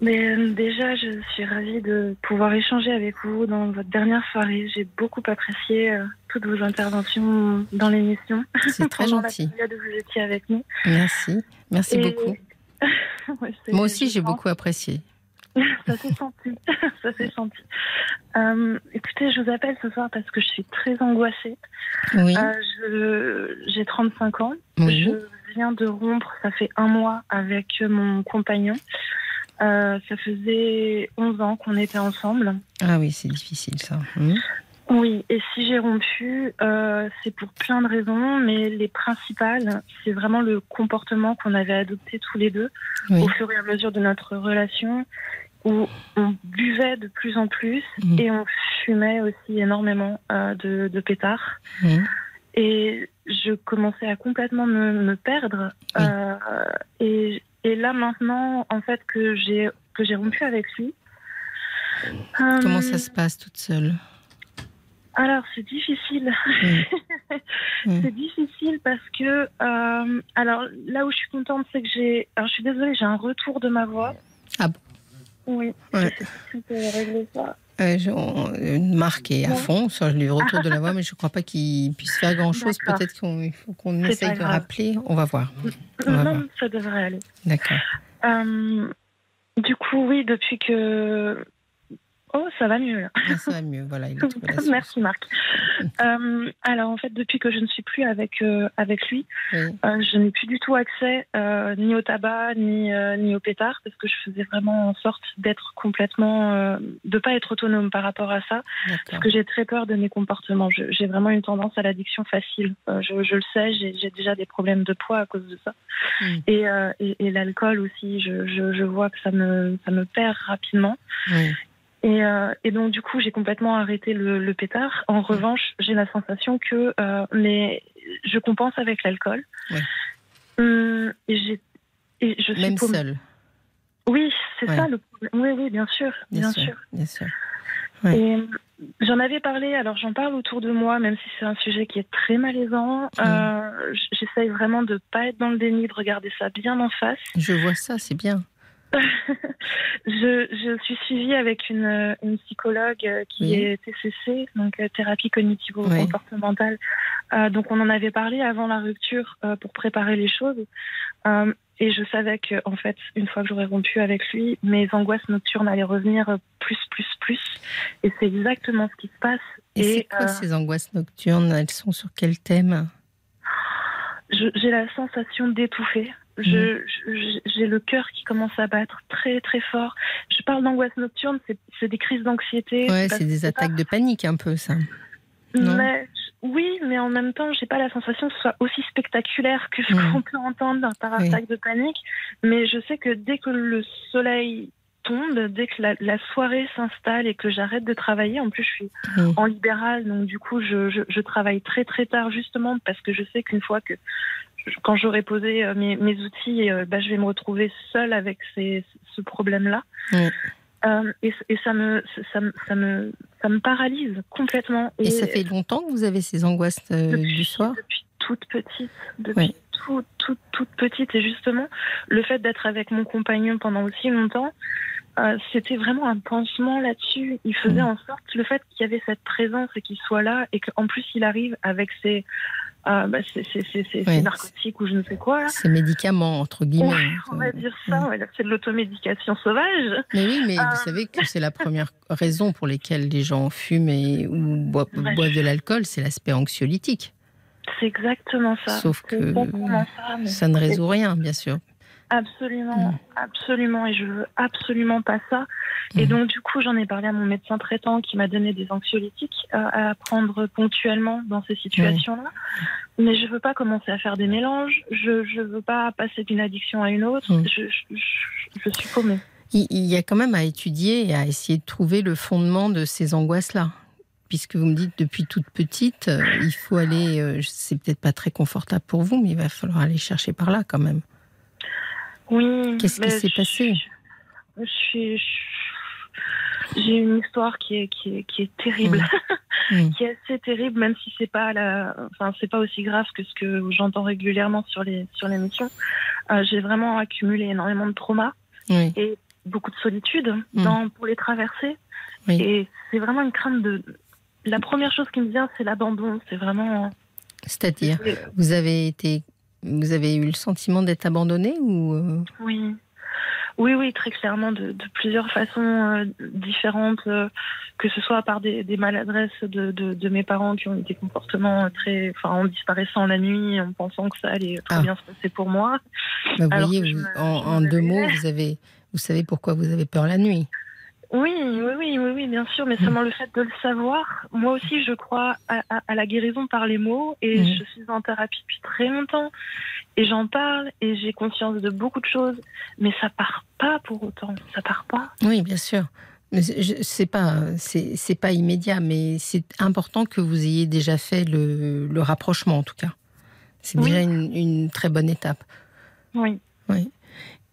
Mais euh, déjà, je suis ravie de pouvoir échanger avec vous dans votre dernière soirée. J'ai beaucoup apprécié euh, toutes vos interventions dans l'émission. C'est très (laughs) la gentil. période où vous étiez avec nous. Merci. Merci Et- beaucoup. (laughs) Ouais, Moi aussi, j'ai beaucoup apprécié. (laughs) Ça s'est senti. (laughs) Ça s'est senti. Euh, écoutez, je vous appelle ce soir parce que je suis très angoissée. Oui. Euh, je- J'ai 35 ans. oui. Je viens de rompre, ça fait un mois, avec mon compagnon. Euh, ça faisait 11 ans qu'on était ensemble. Ah oui, c'est difficile ça. Mhm. Oui, et si j'ai rompu, euh, c'est pour plein de raisons, mais les principales, c'est vraiment le comportement qu'on avait adopté tous les deux Oui. au fur et à mesure de notre relation, où on buvait de plus en plus Mhm. et on fumait aussi énormément euh, de, de pétards. Et je commençais à complètement me, me perdre. Oui. Euh, et, et là maintenant, en fait, que j'ai que j'ai rompu avec lui. Comment ça se passe toute seule? Alors c'est difficile. Mhm. (laughs) Mhm. C'est difficile parce que euh, alors là où je suis contente, c'est que j'ai. Alors je suis désolée, j'ai un retour de ma voix. Ah bon? Oui. Ouais. Régler ça. Euh, une marque est à Ouais. fond sur le retour de la voix, (laughs) mais je ne crois pas qu'il puisse faire grand-chose. Peut-être qu'il faut qu'on essaye de rappeler. On va voir. On va Non, voir. ça devrait aller. D'accord. Euh, du coup, oui, depuis que. Oh, ça va mieux. Ah, ça va mieux. Voilà, il. (laughs) Merci Marc. (laughs) Euh, alors en fait, depuis que je ne suis plus avec euh, avec lui, Oui. euh, je n'ai plus du tout accès ni au tabac ni ni au pétard parce que je faisais vraiment en sorte d'être complètement de pas être autonome par rapport à ça parce que j'ai très peur de mes comportements. J'ai vraiment une tendance à l'addiction facile. Je, je le sais, j'ai déjà des problèmes de poids à cause de ça. Mm. Et, et, et l'alcool aussi, je, je, je vois que ça me ça me perd rapidement. Oui. Et, euh, et donc du coup, j'ai complètement arrêté le, le pétard. En revanche, j'ai la sensation que euh, mais je compense avec l'alcool. Ouais. Hum, et j'ai et je suis Même paumée. seule. Oui, c'est Ouais. ça le problème. Oui, oui, bien sûr, Bien, bien, sûr. sûr. Bien sûr. Ouais. Et J'en avais parlé, alors j'en parle autour de moi, même si c'est un sujet qui est très malaisant. Mm. Euh, J'essaye vraiment de pas être dans le déni, de regarder ça bien en face. Je vois ça, c'est bien. (laughs) je, je suis suivie avec une, une psychologue euh, qui Oui. est TCC, donc euh, thérapie cognitivo-comportementale. Euh, donc on en avait parlé avant la rupture euh, pour préparer les choses. Euh, et je savais que, en fait, une fois que j'aurais rompu avec lui, mes angoisses nocturnes allaient revenir plus, plus, plus. Et c'est exactement ce qui se passe. Et, c'est quoi ces angoisses nocturnes? Elles sont sur quel thème? J'ai la sensation d'étouffer. J'ai le cœur qui commence à battre très très fort. Je parle d'angoisse nocturne, c'est des crises d'anxiété. Ouais, c'est des que attaques de panique un peu, ça. non mais, oui, mais en même temps, j'ai pas la sensation que ce soit aussi spectaculaire que ce Mm. qu'on peut entendre par Oui. attaque de panique. Mais je sais que dès que le soleil tombe, dès que la, la soirée s'installe et que j'arrête de travailler, en plus je suis Mm. en libéral, donc du coup je, je, je travaille très très tard justement parce que je sais qu'une fois que quand j'aurai posé euh, mes, mes outils, euh, bah, je vais me retrouver seule avec ces, ce problème-là. Euh, et, et ça me ça, me- ça me ça me paralyse complètement. Et, ça fait longtemps que vous avez ces angoisses euh, depuis, du soir depuis toute petite, depuis Ouais. toute, toute, toute petite. Et justement, le fait d'être avec mon compagnon pendant aussi longtemps, euh, c'était vraiment un pansement là-dessus. Il faisait Mhm. en sorte le fait qu'il y avait cette présence et qu'il soit là et qu'en plus il arrive avec ses, euh, bah, ses, ses- ses- ses- ses Ouais. narcotiques ou je ne sais quoi. là. Ces médicaments, entre guillemets. Ouais, on va dire ça, Mhm. ouais, c'est de l'automédication sauvage. Mais oui, mais Euh, vous savez que c'est la première raison pour laquelle les gens fument et, ou boivent je- de l'alcool, c'est l'aspect anxiolytique. C'est exactement ça. Sauf que exactement ça, mais- Ça ne résout rien, bien sûr. Absolument, absolument, et je veux absolument pas ça. Et Mm. donc du coup, j'en ai parlé à mon médecin traitant qui m'a donné des anxiolytiques euh, à prendre ponctuellement dans ces situations-là. Mais je veux pas commencer à faire des mélanges. Je je veux pas passer d'une addiction à une autre. Mm. Je, je, je- je suis paumée. Il, il y a quand même à étudier et à essayer de trouver le fondement de ces angoisses-là. Puisque vous me dites depuis toute petite, euh, il faut aller, euh, c'est peut-être pas très confortable pour vous, mais il va falloir aller chercher par là quand même. Oui. Qu'est-ce qui mais s'est passé? Je suis. J'ai une histoire qui est, qui est, qui est terrible. (laughs) Qui est assez terrible, même si c'est pas la, enfin c'est pas aussi grave que ce que j'entends régulièrement sur les sur l'émission. Euh, j'ai vraiment accumulé énormément de traumas et beaucoup de solitude Mm. dans pour les traverser. Oui. Et c'est vraiment une crainte de. La première chose qui me vient, c'est l'abandon. C'est vraiment. C'est-à-dire, vous avez été, vous avez eu le sentiment d'être abandonné ou euh, Oui. Oui, oui, très clairement, de, de plusieurs façons euh, différentes, euh, que ce soit par des, des maladresses de, de, de mes parents qui ont eu des comportements très, enfin, en disparaissant la nuit, en pensant que ça allait très Ah. bien se passer pour moi. bah, vous voyez, vous- en, en deux mots, vous avez, vous savez pourquoi vous avez peur la nuit. Oui, oui, oui, oui, oui, bien sûr, mais Mm. seulement le fait de le savoir. Moi aussi, je crois à, à- à la guérison par les mots et Mm. je suis en thérapie depuis très longtemps et j'en parle et j'ai conscience de beaucoup de choses, mais ça part pas pour autant. Ça part pas. Oui, bien sûr. Mais c'est- pas, c'est pas immédiat, mais c'est important que vous ayez déjà fait le, le rapprochement en tout cas. C'est Oui. déjà une, une très bonne étape. Oui.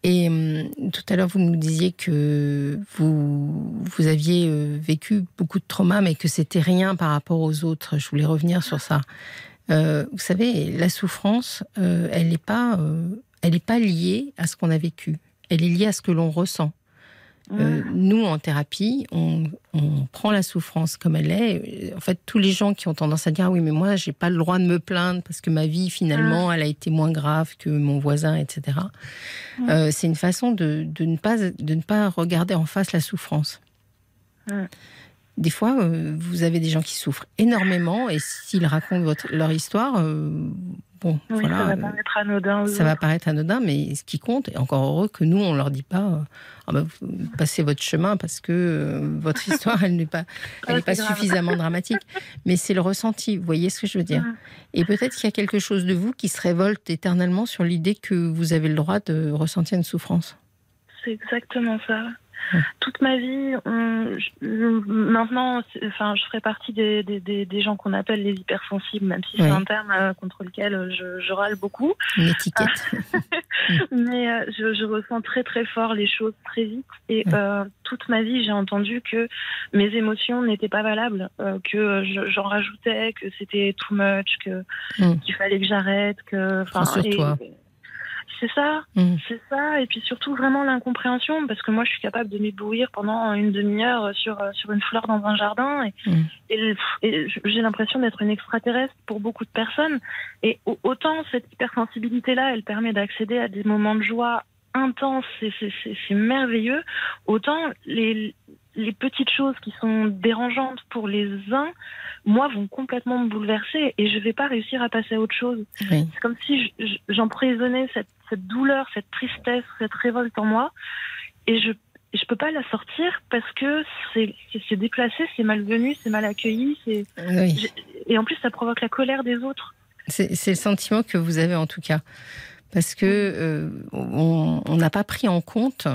Et hum, tout à l'heure, vous nous disiez que vous, aviez euh, vécu beaucoup de traumas, mais que c'était rien par rapport aux autres. Je voulais revenir sur ça. Euh, vous savez, la souffrance, euh, euh, elle n'est pas liée à ce qu'on a vécu. Elle est liée à ce que l'on ressent. Euh, nous, en thérapie, on, on prend la souffrance comme elle est. En fait, tous les gens qui ont tendance à dire ah oui, mais moi, j'ai pas le droit de me plaindre parce que ma vie, finalement, elle a été moins grave que mon voisin, etc. Euh, c'est une façon de, de ne pas, de ne pas regarder en face la souffrance. Des fois, euh, vous avez des gens qui souffrent énormément et s'ils racontent votre, leur histoire, euh, bon, Oui, voilà. ça va euh, paraître anodin. ça va paraître anodin, mais ce qui compte, et encore heureux que nous, on leur dit pas, Ah bah, passez votre chemin parce que euh, votre (laughs) histoire, elle n'est pas, elle pas grave. suffisamment dramatique. Mais c'est le ressenti, vous voyez ce que je veux dire. Et peut-être qu'il y a quelque chose de vous qui se révolte éternellement sur l'idée que vous avez le droit de ressentir une souffrance. C'est exactement ça. Toute ma vie, on- je- maintenant, enfin, je ferai partie des, des, des, des gens qu'on appelle les hypersensibles, même si c'est un terme euh, contre lequel je, je râle beaucoup. Une étiquette. (laughs) mais euh, je, ressens très très fort les choses très vite. Et euh, toute ma vie, j'ai entendu que mes émotions n'étaient pas valables, euh, que j'en rajoutais, que c'était too much, que mm. qu'il fallait que j'arrête, que. Enfin, sur toi. C'est ça, mm. c'est ça, et puis surtout vraiment l'incompréhension, parce que moi je suis capable de m'éblouir pendant une demi-heure sur sur une fleur dans un jardin, et, mm. et, j'ai l'impression d'être une extraterrestre pour beaucoup de personnes. Et autant cette hypersensibilité-là, elle permet d'accéder à des moments de joie intenses, c'est merveilleux, autant les les petites choses qui sont dérangeantes pour les uns, moi, vont complètement me bouleverser et je vais pas réussir à passer à autre chose. C'est comme si j'emprisonnais cette, cette douleur, cette tristesse, cette révolte en moi et je je peux pas la sortir parce que c'est déplacé, c'est malvenu, c'est mal accueilli, et en plus ça provoque la colère des autres. C'est le sentiment que vous avez en tout cas, parce que euh, on n'a pas pris en compte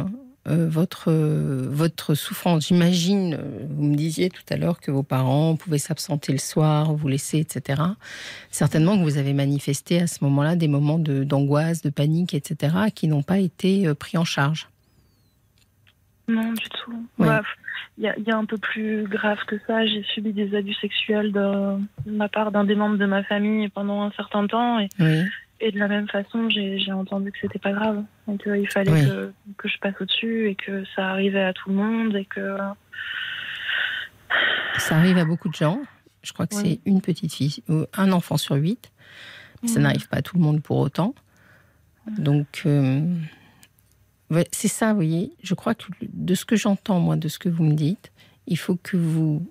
euh, votre, votre souffrance. J'imagine, euh, vous me disiez tout à l'heure que vos parents pouvaient s'absenter le soir, vous laisser, etc. Certainement que vous avez manifesté à ce moment-là des moments d'angoisse, de, panique, etc., qui n'ont pas été euh, pris en charge. Non, du tout. Il y, a, y, a un peu plus grave que ça. J'ai subi des abus sexuels de, ma part d'un des membres de ma famille pendant un certain temps. Et, oui. Et de la même façon, j'ai entendu que c'était pas grave. Donc il fallait que, que, je passe au-dessus et que ça arrivait à tout le monde et que. Ça arrive à beaucoup de gens. Je crois que c'est une petite fille, ou un enfant sur huit. Ça n'arrive pas à tout le monde pour autant. Donc, euh, c'est ça, vous voyez. Je crois que de ce que j'entends, moi, de ce que vous me dites, il faut que vous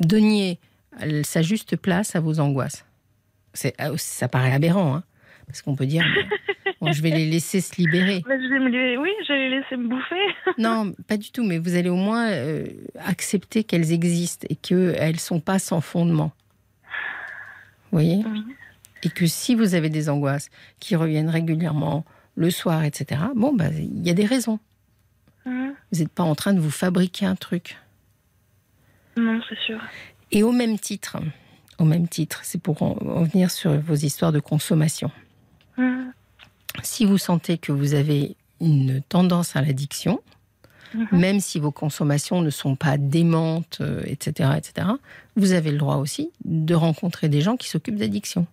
donniez sa juste place à vos angoisses. Ah, ça paraît aberrant, hein, parce qu'on peut dire, (laughs) je vais les laisser se libérer. oui, je vais les laisser me bouffer. (laughs) non, pas du tout, mais vous allez au moins euh, accepter qu'elles existent et qu'elles ne sont pas sans fondement. Vous voyez? Et que si vous avez des angoisses qui reviennent régulièrement, le soir, etc., bon, bah, il y a des raisons. Mmh. Vous n'êtes pas en train de vous fabriquer un truc. Non, c'est sûr. Et au même titre, au même titre. C'est pour en, venir sur vos histoires de consommation. Mmh. Si vous sentez que vous avez une tendance à l'addiction, mmh. même si vos consommations ne sont pas démentes, etc., euh, etc., vous avez le droit aussi de rencontrer des gens qui s'occupent d'addiction.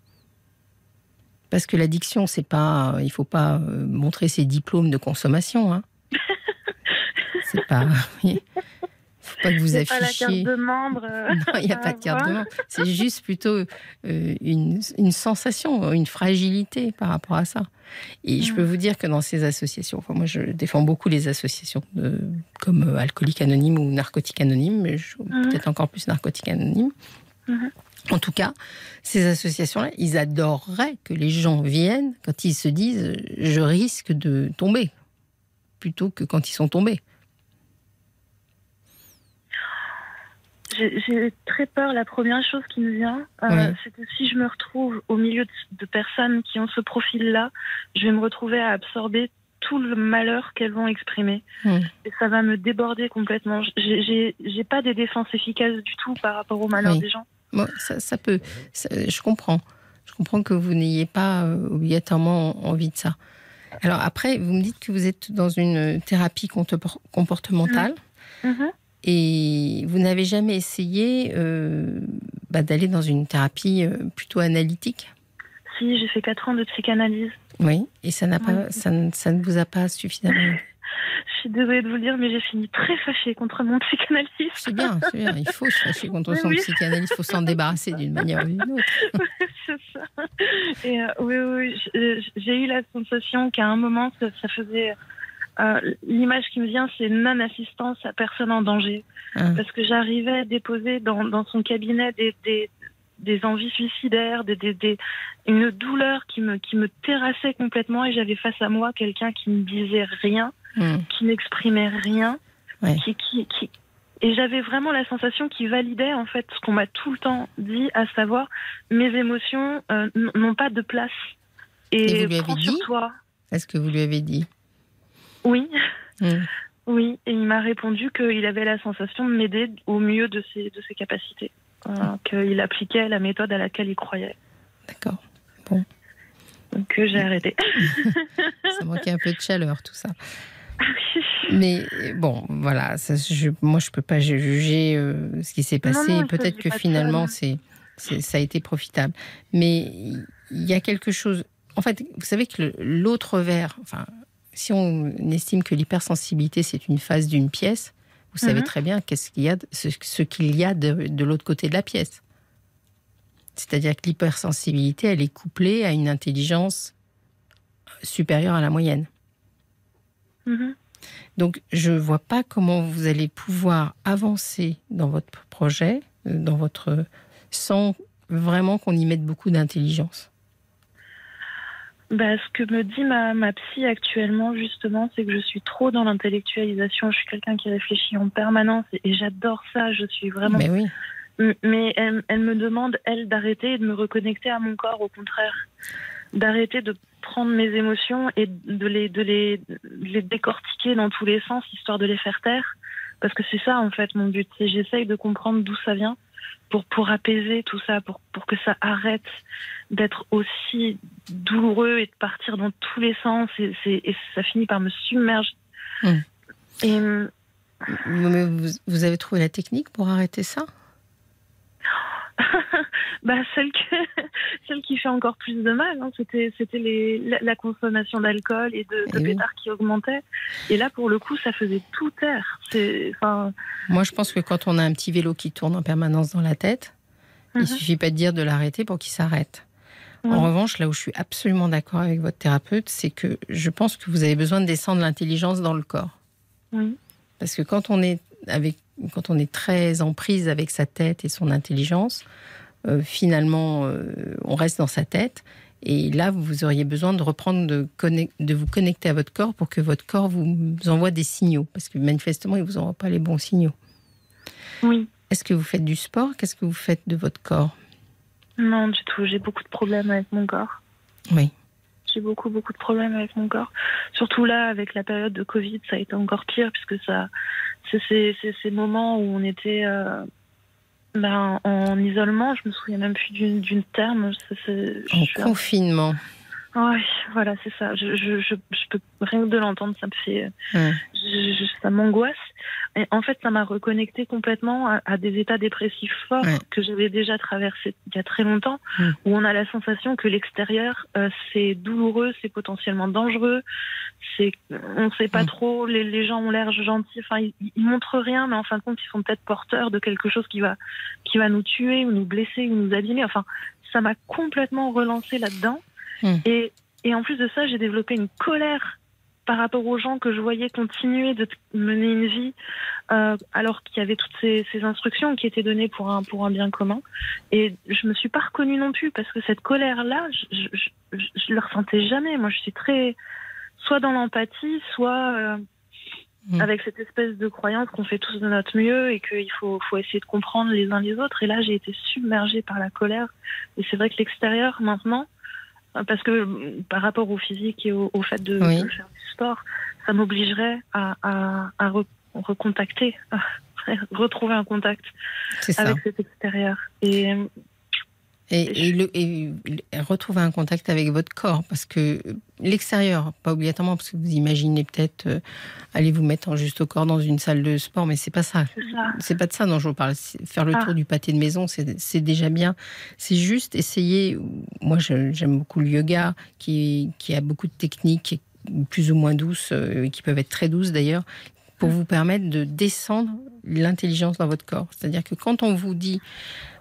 Parce que l'addiction, c'est pas, il faut pas euh, montrer ses diplômes de consommation. Hein. (laughs) c'est pas faut pas que vous affichiez. Pas la carte de membre. Euh, (laughs) non, il n'y a pas de carte de membre. C'est juste plutôt euh, une, une, sensation, une fragilité par rapport à ça. Et je peux vous dire que dans ces associations, enfin moi je défends beaucoup les associations de, comme euh, Alcoolique Anonyme ou Narcotique Anonyme, mais mhm. peut-être encore plus Narcotique Anonyme. Mhm. En tout cas, ces associations-là, ils adoreraient que les gens viennent quand ils se disent je risque de tomber, plutôt que quand ils sont tombés. J'ai très peur. La première chose qui me vient, euh, c'est que si je me retrouve au milieu de, personnes qui ont ce profil-là, je vais me retrouver à absorber tout le malheur qu'elles vont exprimer. Et ça va me déborder complètement. J'ai pas des défenses efficaces du tout par rapport au malheur des gens. ça, peut. je comprends. Je comprends que vous n'ayez pas euh, obligatoirement envie de ça. Alors après, vous me dites que vous êtes dans une thérapie comportementale. Mmh. Mmh. Et vous n'avez jamais essayé euh, bah, d'aller dans une thérapie euh, plutôt analytique? Si, j'ai fait 4 ans de psychanalyse. Oui, et ça, n'a pas, ça, ça, ne vous a pas suffisamment. Je suis désolée de vous le dire, mais j'ai fini très fâchée contre mon psychanalyste. C'est bien, c'est bien, il faut se fâcher (laughs) contre son psychanalyste, il faut s'en débarrasser d'une manière ou d'une autre. (laughs) c'est ça. Et euh, oui, oui, j'ai eu la sensation qu'à un moment, ça faisait euh, l'image qui me vient, c'est non-assistance à personne en danger. Ah. Parce que j'arrivais à déposer dans, son cabinet des, des, envies suicidaires, des, des, une douleur qui me, qui me terrassait complètement et j'avais face à moi quelqu'un qui ne disait rien, hmm. qui n'exprimait rien, qui, qui, qui, et j'avais vraiment la sensation qu'il validait en fait ce qu'on m'a tout le temps dit, à savoir mes émotions euh, n'ont pas de place. Et, vous lui avez dit Est-ce que vous lui avez dit oui. Mm. Oui, et il m'a répondu qu'il avait la sensation de m'aider au mieux de ses, de ses capacités, euh, qu'il appliquait la méthode à laquelle il croyait. D'accord. Bon. que j'ai arrêté. (laughs) ça manquait un peu de chaleur, tout ça. (laughs) Mais bon, voilà, ça, je, moi je peux pas juger euh, ce qui s'est passé. Peut-être que finalement c'est, ça a été profitable. Mais il y a quelque chose. En fait, vous savez que l'autre verre, enfin, si on estime que l'hypersensibilité c'est une phase d'une pièce, vous savez mhm. très bien qu'est-ce qu'il y a, ce, qu'il y a de, de l'autre côté de la pièce. C'est-à-dire que l'hypersensibilité, elle est couplée à une intelligence supérieure à la moyenne. Mhm. Donc, je ne vois pas comment vous allez pouvoir avancer dans votre projet, euh, dans votre sans vraiment qu'on y mette beaucoup d'intelligence. Bah, ce que me dit ma, ma psy actuellement, justement, c'est que je suis trop dans l'intellectualisation. Je suis quelqu'un qui réfléchit en permanence et, j'adore ça. Je suis vraiment. Mais oui. Mais elle, elle me demande, elle, d'arrêter et de me reconnecter à mon corps, au contraire. D'arrêter de prendre mes émotions et de les, de les, les décortiquer dans tous les sens, histoire de les faire taire. Parce que c'est ça, en fait, mon but. C'est j'essaye de comprendre d'où ça vient pour, pour apaiser tout ça, pour, pour que ça arrête d'être aussi douloureux et de partir dans tous les sens. Et, et ça finit par me submerger. Mmh. Et, vous, vous avez trouvé la technique pour arrêter ça? (laughs) Bah, celle, (laughs) celle qui fait encore plus de mal, hein. c'était, c'était la, consommation d'alcool et de, de pétards qui augmentait. Et là, pour le coup, ça faisait tout taire. Moi, je pense que quand on a un petit vélo qui tourne en permanence dans la tête, il ne mhm. il suffit pas de dire de l'arrêter pour qu'il s'arrête. En revanche, là où je suis absolument d'accord avec votre thérapeute, c'est que je pense que vous avez besoin de descendre l'intelligence dans le corps. Parce que quand on est avec quand on est très en prise avec sa tête et son intelligence, euh, finalement, euh, on reste dans sa tête. Et là, vous auriez besoin de reprendre, de, de, vous connecter à votre corps pour que votre corps vous envoie des signaux. Parce que manifestement, il ne vous envoie pas les bons signaux. Oui. Est-ce que vous faites du sport? Qu'est-ce que vous faites de votre corps? Non, du tout. J'ai beaucoup de problèmes avec mon corps. Oui. J'ai beaucoup, beaucoup de problèmes avec mon corps. Surtout là, avec la période de Covid, ça a été encore pire, puisque ça, c'est ces moments où on était euh, ben, en isolement. Je me souviens même plus d'une terme. en confinement. Oui, voilà, c'est ça. Je, je, je, peux rien que de l'entendre, ça me fait, ça m'angoisse. Et en fait, ça m'a reconnecté complètement à, des états dépressifs forts que j'avais déjà traversés il y a très longtemps, où on a la sensation que l'extérieur, euh, c'est douloureux, c'est potentiellement dangereux, c'est, on ne sait pas trop, les, les, gens ont l'air gentils, enfin, ils, ils, montrent rien, mais en fin de compte, ils sont peut-être porteurs de quelque chose qui va, qui va nous tuer ou nous blesser ou nous abîmer. Enfin, ça m'a complètement relancé là-dedans. Hmm. Et, et en plus de ça, j'ai développé une colère par rapport aux gens que je voyais continuer de mener une vie euh, alors qu'il y avait toutes ces, ces, instructions qui étaient données pour un, pour un bien commun. Et je me suis pas reconnue non plus parce que cette colère-là, je, je, je, je, le ressentais jamais. Moi, je suis très soit dans l'empathie, soit euh, hmm. avec cette espèce de croyance qu'on fait tous de notre mieux et qu'il faut, faut essayer de comprendre les uns les autres. Et là, j'ai été submergée par la colère. Et c'est vrai que l'extérieur, maintenant, parce que par rapport au physique et au, fait de, faire du sport, ça m'obligerait à, à, recontacter, (laughs) à retrouver un contact avec cet extérieur. Et et, le, et, retrouver un contact avec votre corps, parce que l'extérieur, pas obligatoirement, parce que vous imaginez peut-être euh, aller vous mettre en juste au corps dans une salle de sport, mais c'est pas ça. C'est pas de ça dont je vous parle. Faire le ah. tour du pâté de maison, c'est déjà bien. C'est juste essayer. Moi, j'aime beaucoup le yoga, qui, qui a beaucoup de techniques plus ou moins douces, euh, qui peuvent être très douces d'ailleurs, pour vous permettre de descendre l'intelligence dans votre corps. C'est-à-dire que quand on vous dit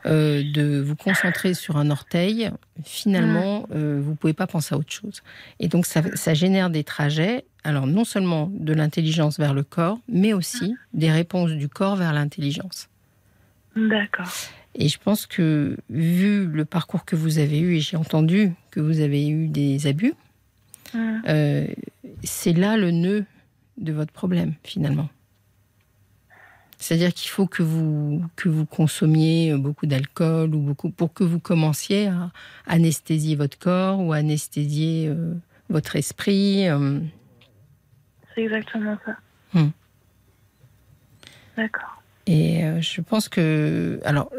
euh, de vous concentrer sur un orteil, finalement, euh, vous ne pouvez pas penser à autre chose. Et donc, ça, ça génère des trajets, alors non seulement de l'intelligence vers le corps, mais aussi des réponses du corps vers l'intelligence. D'accord. Et je pense que, vu le parcours que vous avez eu, et j'ai entendu que vous avez eu des abus, euh, c'est là le nœud de votre problème, finalement. C'est-à-dire qu'il faut que vous, que vous consommiez beaucoup d'alcool ou beaucoup pour que vous commenciez à anesthésier votre corps ou anesthésier euh, votre esprit. Euh. C'est exactement ça. Hmm. D'accord. Et euh, je pense que, alors,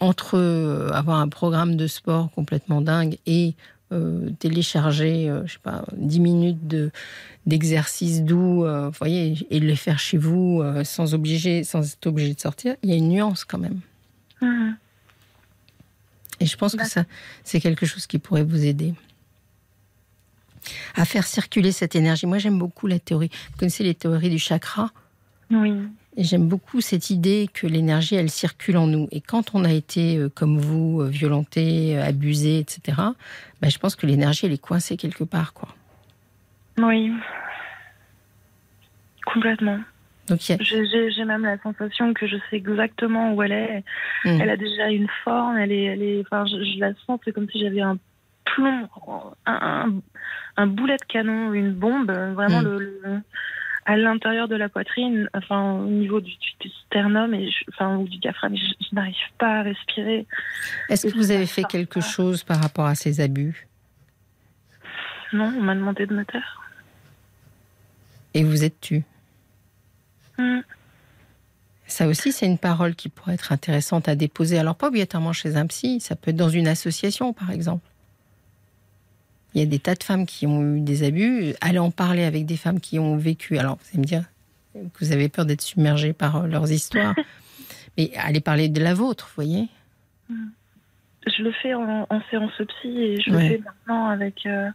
entre avoir un programme de sport complètement dingue et euh, télécharger, je sais pas, 10 minutes de d'exercice doux, vous voyez, et les faire chez vous sans obliger, sans être obligé de sortir, il y a une nuance quand même. Mhm. Et je pense que ça, c'est quelque chose qui pourrait vous aider à faire circuler cette énergie. Moi, j'aime beaucoup la théorie. Vous connaissez les théories du chakra? Oui. Et j'aime beaucoup cette idée que l'énergie, elle circule en nous. Et quand on a été, euh, comme vous, euh, violenté, euh, abusé, etc., ben, je pense que l'énergie, elle est coincée quelque part. quoi. Oui. Complètement. J'ai même la sensation que je sais exactement où elle est. Hmm. Elle a déjà une forme, elle est, elle est, enfin, je, la sens, c'est comme si j'avais un plomb, un, un, boulet de canon, une bombe, vraiment hmm. le, à l'intérieur de la poitrine, enfin au niveau du, sternum et enfin ou du diaphragme. Je, je n'arrive pas à respirer. Est-ce que vous avez fait quelque chose par rapport à ces abus? Non, on m'a demandé de me taire. Et vous êtes tu? Hmm. Ça aussi, c'est une parole qui pourrait être intéressante à déposer. Alors, pas obligatoirement chez un psy, ça peut être dans une association, par exemple. Il y a des tas de femmes qui ont eu des abus. Allez en parler avec des femmes qui ont vécu. Alors, vous allez me dire que vous avez peur d'être submergé par euh, leurs histoires. (laughs) Mais allez parler de la vôtre, vous voyez. Je le fais en, séance psy et je le fais maintenant avec. Euh,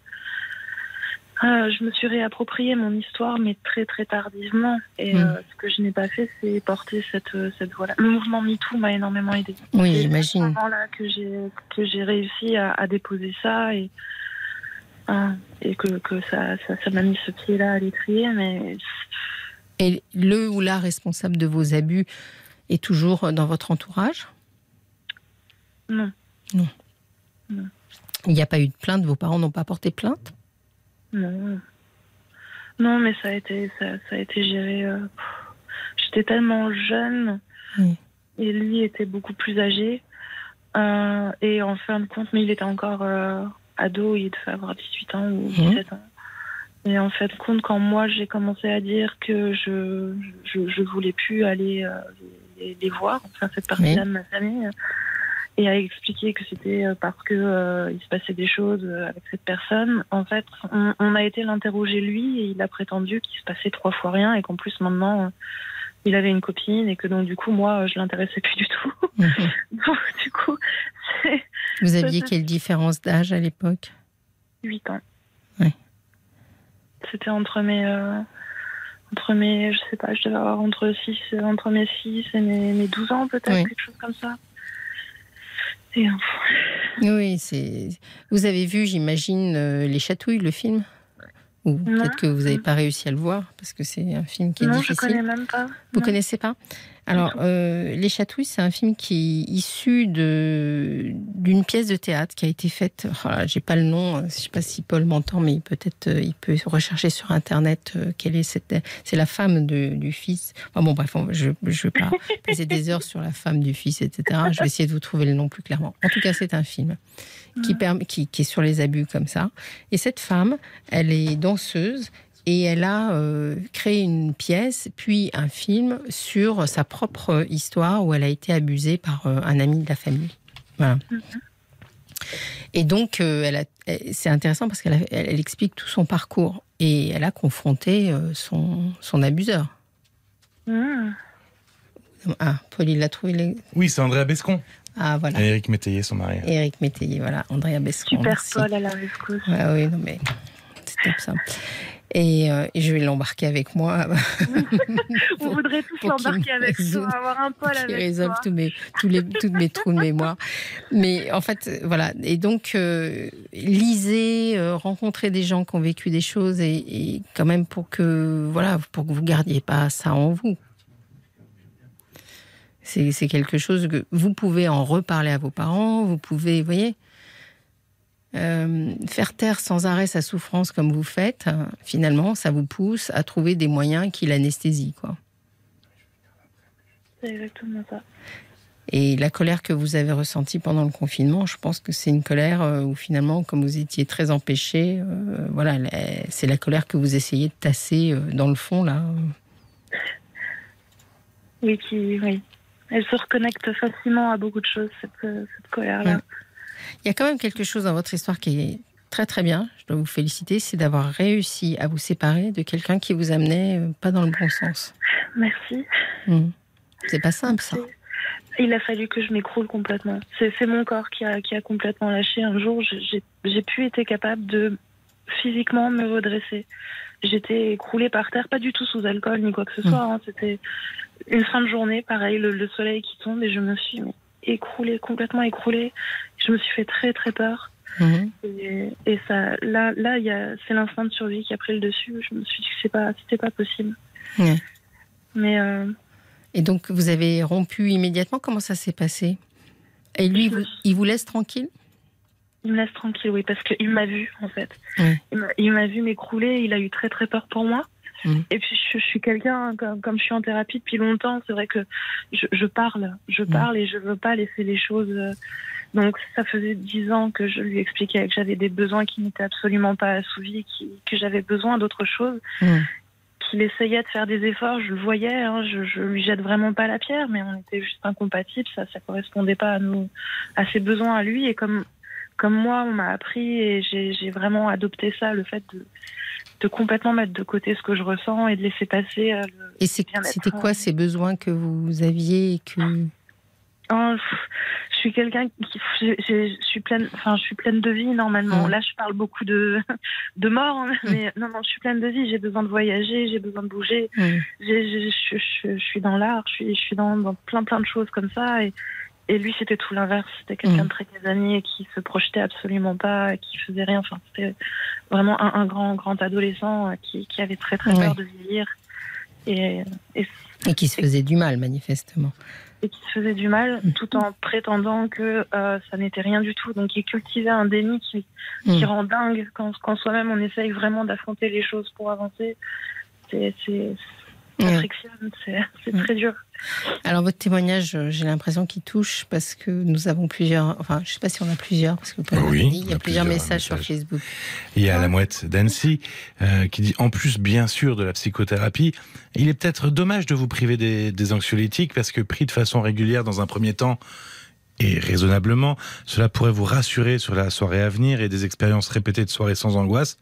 euh, je me suis réapproprié mon histoire, mais très très tardivement. Et hmm. euh, ce que je n'ai pas fait, c'est porter cette, cette voie-là. Le mouvement MeToo m'a énormément aidé. Oui, j'imagine. C'est j'ai que j'ai réussi à, à, déposer ça et et que, que ça ça m'a mis ce pied-là à l'étrier. Mais et le ou la responsable de vos abus est toujours dans votre entourage? Non. Non. non. Il n'y a pas eu de plainte. Vos parents n'ont pas porté plainte? Non. Non, mais ça a été, ça, a été géré. Euh, j'étais tellement jeune et lui était beaucoup plus âgé. Euh, et en fin de compte, mais il était encore euh, ado, il devait avoir 18 ans ou 17 ans. Et en de compte, quand moi j'ai commencé à dire que je je, voulais plus aller les, voir, enfin cette partie-là de ma famille, et à expliquer que c'était euh, parce que euh, il se passait des choses euh, avec cette personne. En fait, on, a été l'interroger lui et il a prétendu qu'il se passait trois fois rien et qu'en plus maintenant il avait une copine et que donc du coup moi je l'intéressais plus du tout. (laughs) Donc du coup, vous aviez quelle différence d'âge à l'époque? 8 ans. Oui. C'était entre mes entre mes je sais pas, je devais avoir entre 6 entre mes 6 et mes, mes 12 ans peut-être quelque chose comme ça. Oui, c'est. Vous avez vu, j'imagine, euh, Les Chatouilles, le film? Ou peut-être que vous n'avez pas réussi à le voir, parce que c'est un film qui est difficile. Non, je connais même pas. Vous ne connaissez pas? Alors, euh, Les Chatouilles, c'est un film qui est issu d'une pièce de théâtre qui a été faite. Oh J'ai pas le nom. Euh, je sais pas si Paul m'entend, mais peut-être euh, il peut rechercher sur internet quelle est cette. C'est la femme du fils. bon, bref, je ne vais pas (laughs) passer des heures sur la femme du fils, etc. Je vais essayer de vous trouver le nom plus clairement. En tout cas, c'est un film qui, permet, qui, qui est sur les abus comme ça. Et cette femme, elle est danseuse et elle a euh, créé une pièce, puis un film sur sa propre histoire où elle a été abusée par euh, un ami de la famille. Voilà. Mm-hmm. Et donc, euh, c'est intéressant parce qu'elle elle, explique tout son parcours et elle a confronté son, son abuseur. Mm. Ah, Paul, il l'a trouvé. Oui, c'est Andrea Bescon. Ah, voilà. Et Éric Métayer, son mari. Éric Métayer, voilà. Andrea Bescon. Super Paul à la rescousse. oui, non, mais c'est top ça. Euh, et, je vais l'embarquer avec moi. (laughs) Vous voudrez tous l'embarquer avec toi, avoir un poil avec résolve tous mes, tous les, toutes mes trous de mémoire. Mais en fait, voilà. Et donc, euh, lisez, euh, rencontrez des gens qui ont vécu des choses et, quand même pour que, voilà, pour que vous gardiez pas ça en vous. C'est quelque chose que vous pouvez en reparler à vos parents, vous pouvez, vous voyez, euh, faire taire sans arrêt sa souffrance comme vous faites, euh, finalement, ça vous pousse à trouver des moyens qui l'anesthésient. Quoi. C'est exactement ça. Et la colère que vous avez ressentie pendant le confinement, je pense que c'est une colère euh, où finalement, comme vous étiez très empêché, voilà, c'est la colère que vous essayez de tasser dans le fond là. Oui, qui, oui. Elle se reconnecte facilement à beaucoup de choses, cette, colère-là. Il y a quand même quelque chose dans votre histoire qui est très très bien, je dois vous féliciter, c'est d'avoir réussi à vous séparer de quelqu'un qui vous amenait euh, pas dans le bon sens. Merci. Hmm. C'est pas simple ça. Il a fallu que je m'écroule complètement. C'est mon corps qui a, qui a complètement lâché. Un jour, j'ai pu être capable de physiquement me redresser. J'étais écroulée par terre, pas du tout sous alcool ni quoi que ce soit. Hein. C'était une fin de journée, pareil, le, soleil qui tombe et je me suis écroulée, complètement écroulée. Je me suis fait très très peur. Mhm. Et, ça, là, là, c'est l'instinct de survie qui a pris le dessus. Je me suis dit que c'est pas, c'était pas possible. Mais euh, et donc vous avez rompu immédiatement? Comment ça s'est passé? Et lui, il vous laisse tranquille? Il me laisse tranquille, oui, parce qu'il m'a vu, en fait. Il m'a vu m'écrouler, il a eu très très peur pour moi. Mm. Et puis je, suis quelqu'un, comme, je suis en thérapie depuis longtemps, c'est vrai que je, parle, je mm. parle et je veux pas laisser les choses. Euh, donc ça faisait dix ans que je lui expliquais que j'avais des besoins qui n'étaient absolument pas assouvis, que j'avais besoin d'autre chose. Mm. Qu'il essayait de faire des efforts, je le voyais, hein, je, je lui jette vraiment pas la pierre, mais on était juste incompatibles, ça, ça correspondait pas à nous, à ses besoins à lui. Et comme, comme moi, on m'a appris et j'ai vraiment adopté ça, le fait de, de complètement mettre de côté ce que je ressens et de laisser passer. Euh, et c'était quoi ces besoins que vous aviez et que oh, je suis quelqu'un qui je suis pleine enfin je suis pleine de vie normalement. Là je parle beaucoup de (laughs) de mort hein, mais non non je suis pleine de vie. J'ai besoin de voyager j'ai besoin de bouger. Je, je, suis dans l'art je suis je suis dans, dans, plein plein de choses comme ça et et lui, c'était tout l'inverse. C'était quelqu'un de très casanier qui se projetait absolument pas, qui faisait rien. Enfin, c'était vraiment un, grand, grand adolescent qui, qui avait très, très peur de vieillir. Et, et, qui se faisait du mal, manifestement. Et qui se faisait du mal, mm. tout en prétendant que euh, ça n'était rien du tout. Donc, il cultivait un déni qui, qui mm. rend dingue quand, quand soi-même on essaye vraiment d'affronter les choses pour avancer. C'est c'est très dur. Alors votre témoignage, euh, j'ai l'impression qu'il touche parce que nous avons plusieurs, enfin je ne sais pas si on a plusieurs, parce que vous oui, il y a, plusieurs, messages, sur Facebook. Il y a la mouette d'Annecy euh, qui dit, en plus bien sûr de la psychothérapie, il est peut-être dommage de vous priver des, des anxiolytiques parce que pris de façon régulière dans un premier temps, et raisonnablement, cela pourrait vous rassurer sur la soirée à venir et des expériences répétées de soirées sans angoisse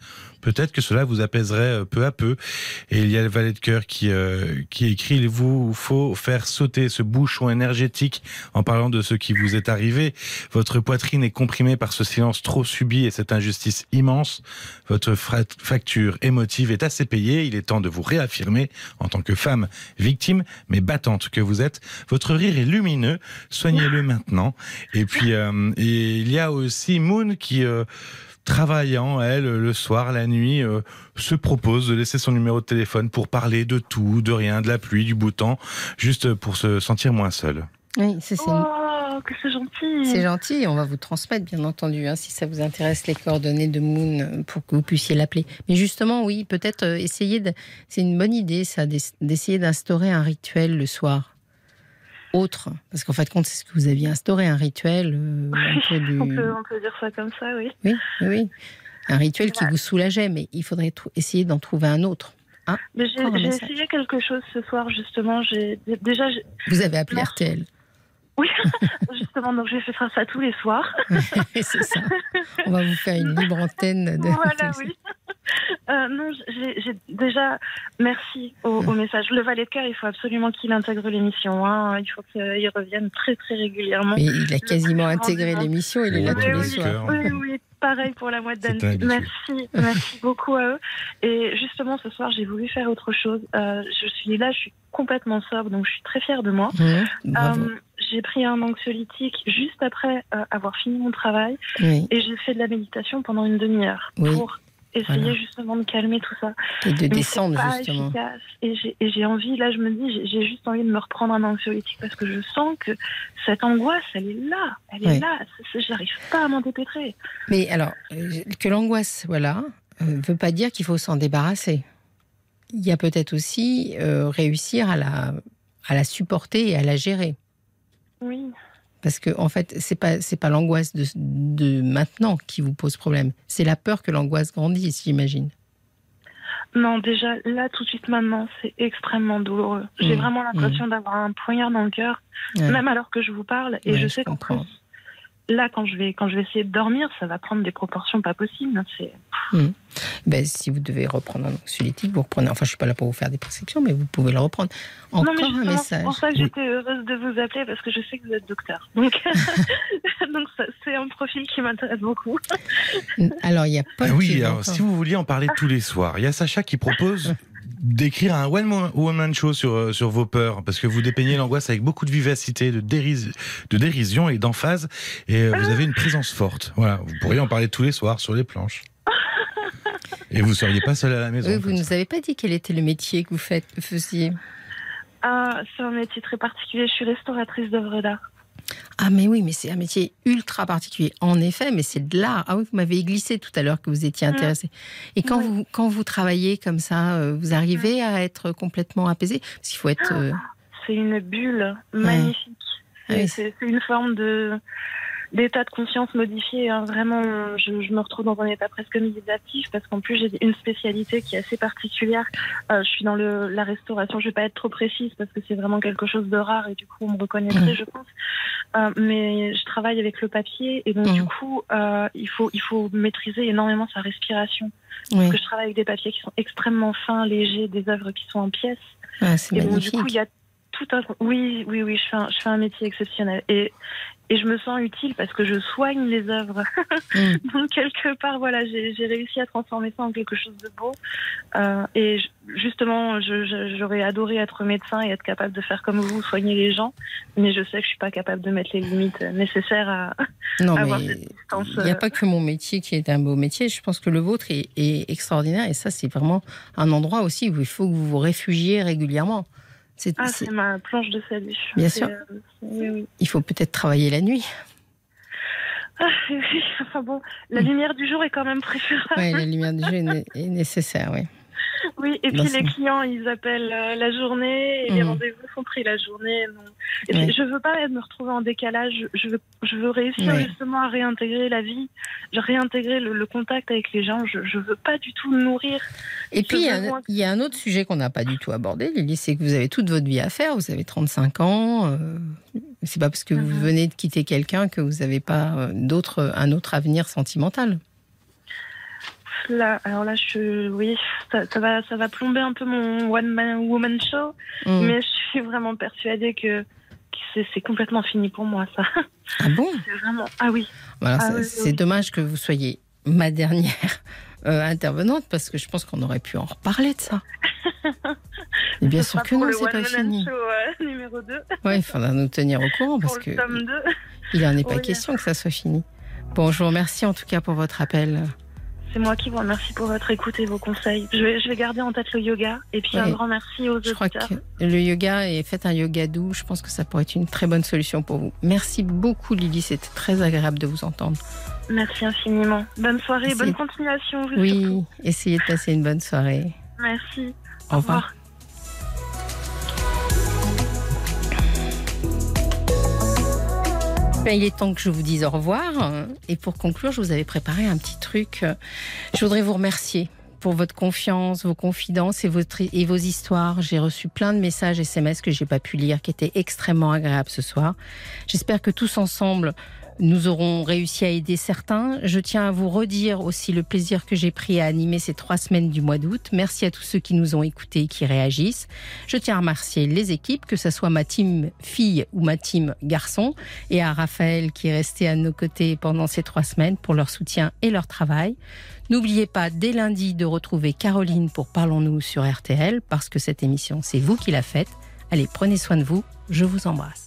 peut-être que cela vous apaiserait euh, peu à peu. Et il y a le valet de cœur qui, euh, qui écrit, il vous faut faire sauter ce bouchon énergétique en parlant de ce qui vous est arrivé. Votre poitrine est comprimée par ce silence trop subi et cette injustice immense. Votre facture émotive est assez payée. Il est temps de vous réaffirmer en tant que femme victime, mais battante que vous êtes. Votre rire est lumineux. Soignez-le maintenant. Et puis, euh, et il y a aussi Moon qui travaillant, elle, le soir, la nuit, euh, se propose de laisser son numéro de téléphone pour parler de tout, de rien, de la pluie, du beau temps, juste pour se sentir moins seule. Oui, c'est oh, que c'est gentil. C'est gentil, on va vous transmettre, bien entendu, hein, si ça vous intéresse, les coordonnées de Moon pour que vous puissiez l'appeler. Mais justement, oui, peut-être euh, essayer de. C'est une bonne idée, ça, d'essayer d'instaurer un rituel le soir autre Parce qu'en fait, compte, c'est ce que vous aviez instauré, un rituel. Euh, (laughs) on, peut, dire ça comme ça, oui. Oui, oui. Un rituel qui vous soulageait, mais il faudrait essayer d'en trouver un autre. Ah, j'ai essayé quelque chose ce soir, justement. J'ai déjà. Vous avez appelé RTL. Oui, (laughs) justement, donc je vais faire ça tous les soirs. (laughs) c'est ça. On va vous faire une libre antenne. De... Voilà, (laughs) oui. Euh, non, j'ai déjà merci au, message. Le valet de cœur, il faut absolument qu'il intègre l'émission. Hein. Il faut qu'il revienne très très régulièrement. Mais il a quasiment intégré l'émission. Il est là tous les soirs. Oui, oui, pareil pour la moite d'année. Merci, merci (laughs) beaucoup à eux. Et justement, ce soir, j'ai voulu faire autre chose. Euh, je suis là, je suis complètement sobre, donc je suis très fière de moi. Euh, j'ai pris un anxiolytique juste après avoir fini mon travail et j'ai fait de la méditation pendant une demi-heure pour essayer justement de calmer tout ça. Et de descendre justement. Et j'ai envie, là je me dis, j'ai juste envie de me reprendre un anxiolytique parce que je sens que cette angoisse, elle est là, elle est là, j'arrive pas à m'en dépêtrer. Mais alors, euh, que l'angoisse, voilà, ne euh, veut pas dire qu'il faut s'en débarrasser. Il y a peut-être aussi euh, réussir à la, à la supporter et à la gérer. Oui. Parce que en fait, c'est pas c'est pas l'angoisse de, de, maintenant qui vous pose problème. C'est la peur que l'angoisse grandisse, j'imagine. Non, déjà là tout de suite maintenant, c'est extrêmement douloureux. J'ai mmh. vraiment l'impression mmh. d'avoir un poignard dans le cœur, même alors que je vous parle, et je sais qu'en plus, là, quand je vais, quand je vais essayer de dormir, ça va prendre des proportions pas possibles. C'est. Hmm. Ben, si vous devez reprendre un anxiolytique, vous reprenez. Enfin, je suis pas là pour vous faire des prescriptions, mais vous pouvez le reprendre. Encore un message. C'est pour ça que j'étais heureuse de vous appeler parce que je sais que vous êtes docteur. Donc, (laughs) (laughs) donc c'est un profil qui m'intéresse beaucoup. Alors, il y a pas. Ah oui, alors, si vous vouliez en parler tous les soirs, il y a Sacha qui propose d'écrire un one woman show sur euh, sur vos peurs parce que vous dépeignez l'angoisse avec beaucoup de vivacité, de, de dérision et d'emphase et euh, vous avez une présence forte. Voilà, vous pourriez en parler tous les soirs sur les planches. (laughs) Et vous seriez pas seul à la maison. Oui, vous ne nous avez pas dit quel était le métier que vous faites, faisiez. Ah, c'est un métier très particulier. Je suis restauratrice d'œuvres d'art. Ah mais oui, mais c'est un métier ultra particulier. En effet, mais c'est de l'art. Ah oui, vous m'avez glissé tout à l'heure que vous étiez intéressé. Et quand vous quand vous travaillez comme ça, euh, vous arrivez à être complètement apaisé Parce qu'il faut être. Euh, c'est une bulle magnifique. Ah c'est une forme de d'état de conscience modifié. Hein. Vraiment, je, me retrouve dans un état presque méditatif parce qu'en plus j'ai une spécialité qui est assez particulière. Euh, je suis dans le, la restauration. Je vais pas être trop précise parce que c'est vraiment quelque chose de rare et du coup on me reconnaîtrait, je pense. Euh, mais je travaille avec le papier et donc du coup euh, il faut il faut maîtriser énormément sa respiration. Parce que je travaille avec des papiers qui sont extrêmement fins, légers, des œuvres qui sont en pièces. et donc du coup il y a tout un... Oui, oui, oui, je fais, un, je fais un métier exceptionnel. Et et je me sens utile parce que je soigne les œuvres. (laughs) Mm. Donc quelque part, voilà, j'ai réussi à transformer ça en quelque chose de beau. Euh, et justement, j'aurais adoré être médecin et être capable de faire comme vous, soigner les gens, mais je sais que je suis pas capable de mettre les limites nécessaires à, non, avoir cette distance. Il n'y a pas que mon métier qui est un beau métier. Je pense que le vôtre est, est extraordinaire et ça, c'est vraiment un endroit aussi où il faut que vous vous réfugiez régulièrement. Ah, c'est ma planche de salut. Bien sûr. Euh, Il faut peut-être travailler la nuit. Ah, oui, (laughs) enfin bon, la lumière du jour est quand même préférable. Oui, la lumière du jour est nécessaire, oui. (laughs) Oui, et puis les clients, ils appellent euh, la journée et les mmh. rendez-vous sont pris la journée. Et Je veux pas me retrouver en décalage. Je veux, je veux réussir justement à réintégrer la vie, je réintégrer le, contact avec les gens. Je, je veux pas du tout nourrir. Et puis il y, a un autre sujet qu'on n'a pas du tout abordé, Lily, c'est que vous avez toute votre vie à faire. Vous avez 35 ans. Euh, c'est pas parce que vous mmh. venez de quitter quelqu'un que vous n'avez pas euh, un autre avenir sentimental alors là, je, oui, ça, va, ça va plomber un peu mon one man woman show, mm. mais je suis vraiment persuadée que, c'est complètement fini pour moi, ça. Ah bon? Vraiment, ah oui. Voilà, ah c'est dommage que vous soyez ma dernière (laughs) euh, intervenante parce que je pense qu'on aurait pu en reparler de ça. (laughs) Et bien sûr que non, c'est pas fini. Show, euh, numéro 2. Oui, il faudra nous tenir au courant parce que il n'en est pas question que ça soit fini. Bon, je vous remercie en tout cas pour votre appel. C'est moi qui vous remercie pour votre écoute et vos conseils. Je vais, je vais garder en tête le yoga et puis un grand merci aux je Crois que le yoga et faites un yoga doux. Je pense que ça pourrait être une très bonne solution pour vous. Merci beaucoup Lily, c'était très agréable de vous entendre. Merci infiniment. Bonne soirée, bonne continuation. oui, essayez de passer une bonne soirée. Merci. Au, revoir. Il est temps que je vous dise au revoir. Et pour conclure, je vous avais préparé un petit truc. Je voudrais vous remercier pour votre confiance, vos confidences et, et vos histoires. J'ai reçu plein de messages SMS que j'ai pas pu lire, qui étaient extrêmement agréables ce soir. J'espère que tous ensemble, nous aurons réussi à aider certains. Je tiens à vous redire aussi le plaisir que j'ai pris à animer ces trois semaines du mois d'août. Merci à tous ceux qui nous ont écoutés et qui réagissent. Je tiens à remercier les équipes, que ce soit ma team fille ou ma team garçon, et à Raphaël qui est resté à nos côtés pendant ces trois semaines pour leur soutien et leur travail. N'oubliez pas dès lundi de retrouver Caroline pour Parlons-nous sur RTL, parce que cette émission, c'est vous qui la faites. Allez, prenez soin de vous. Je vous embrasse.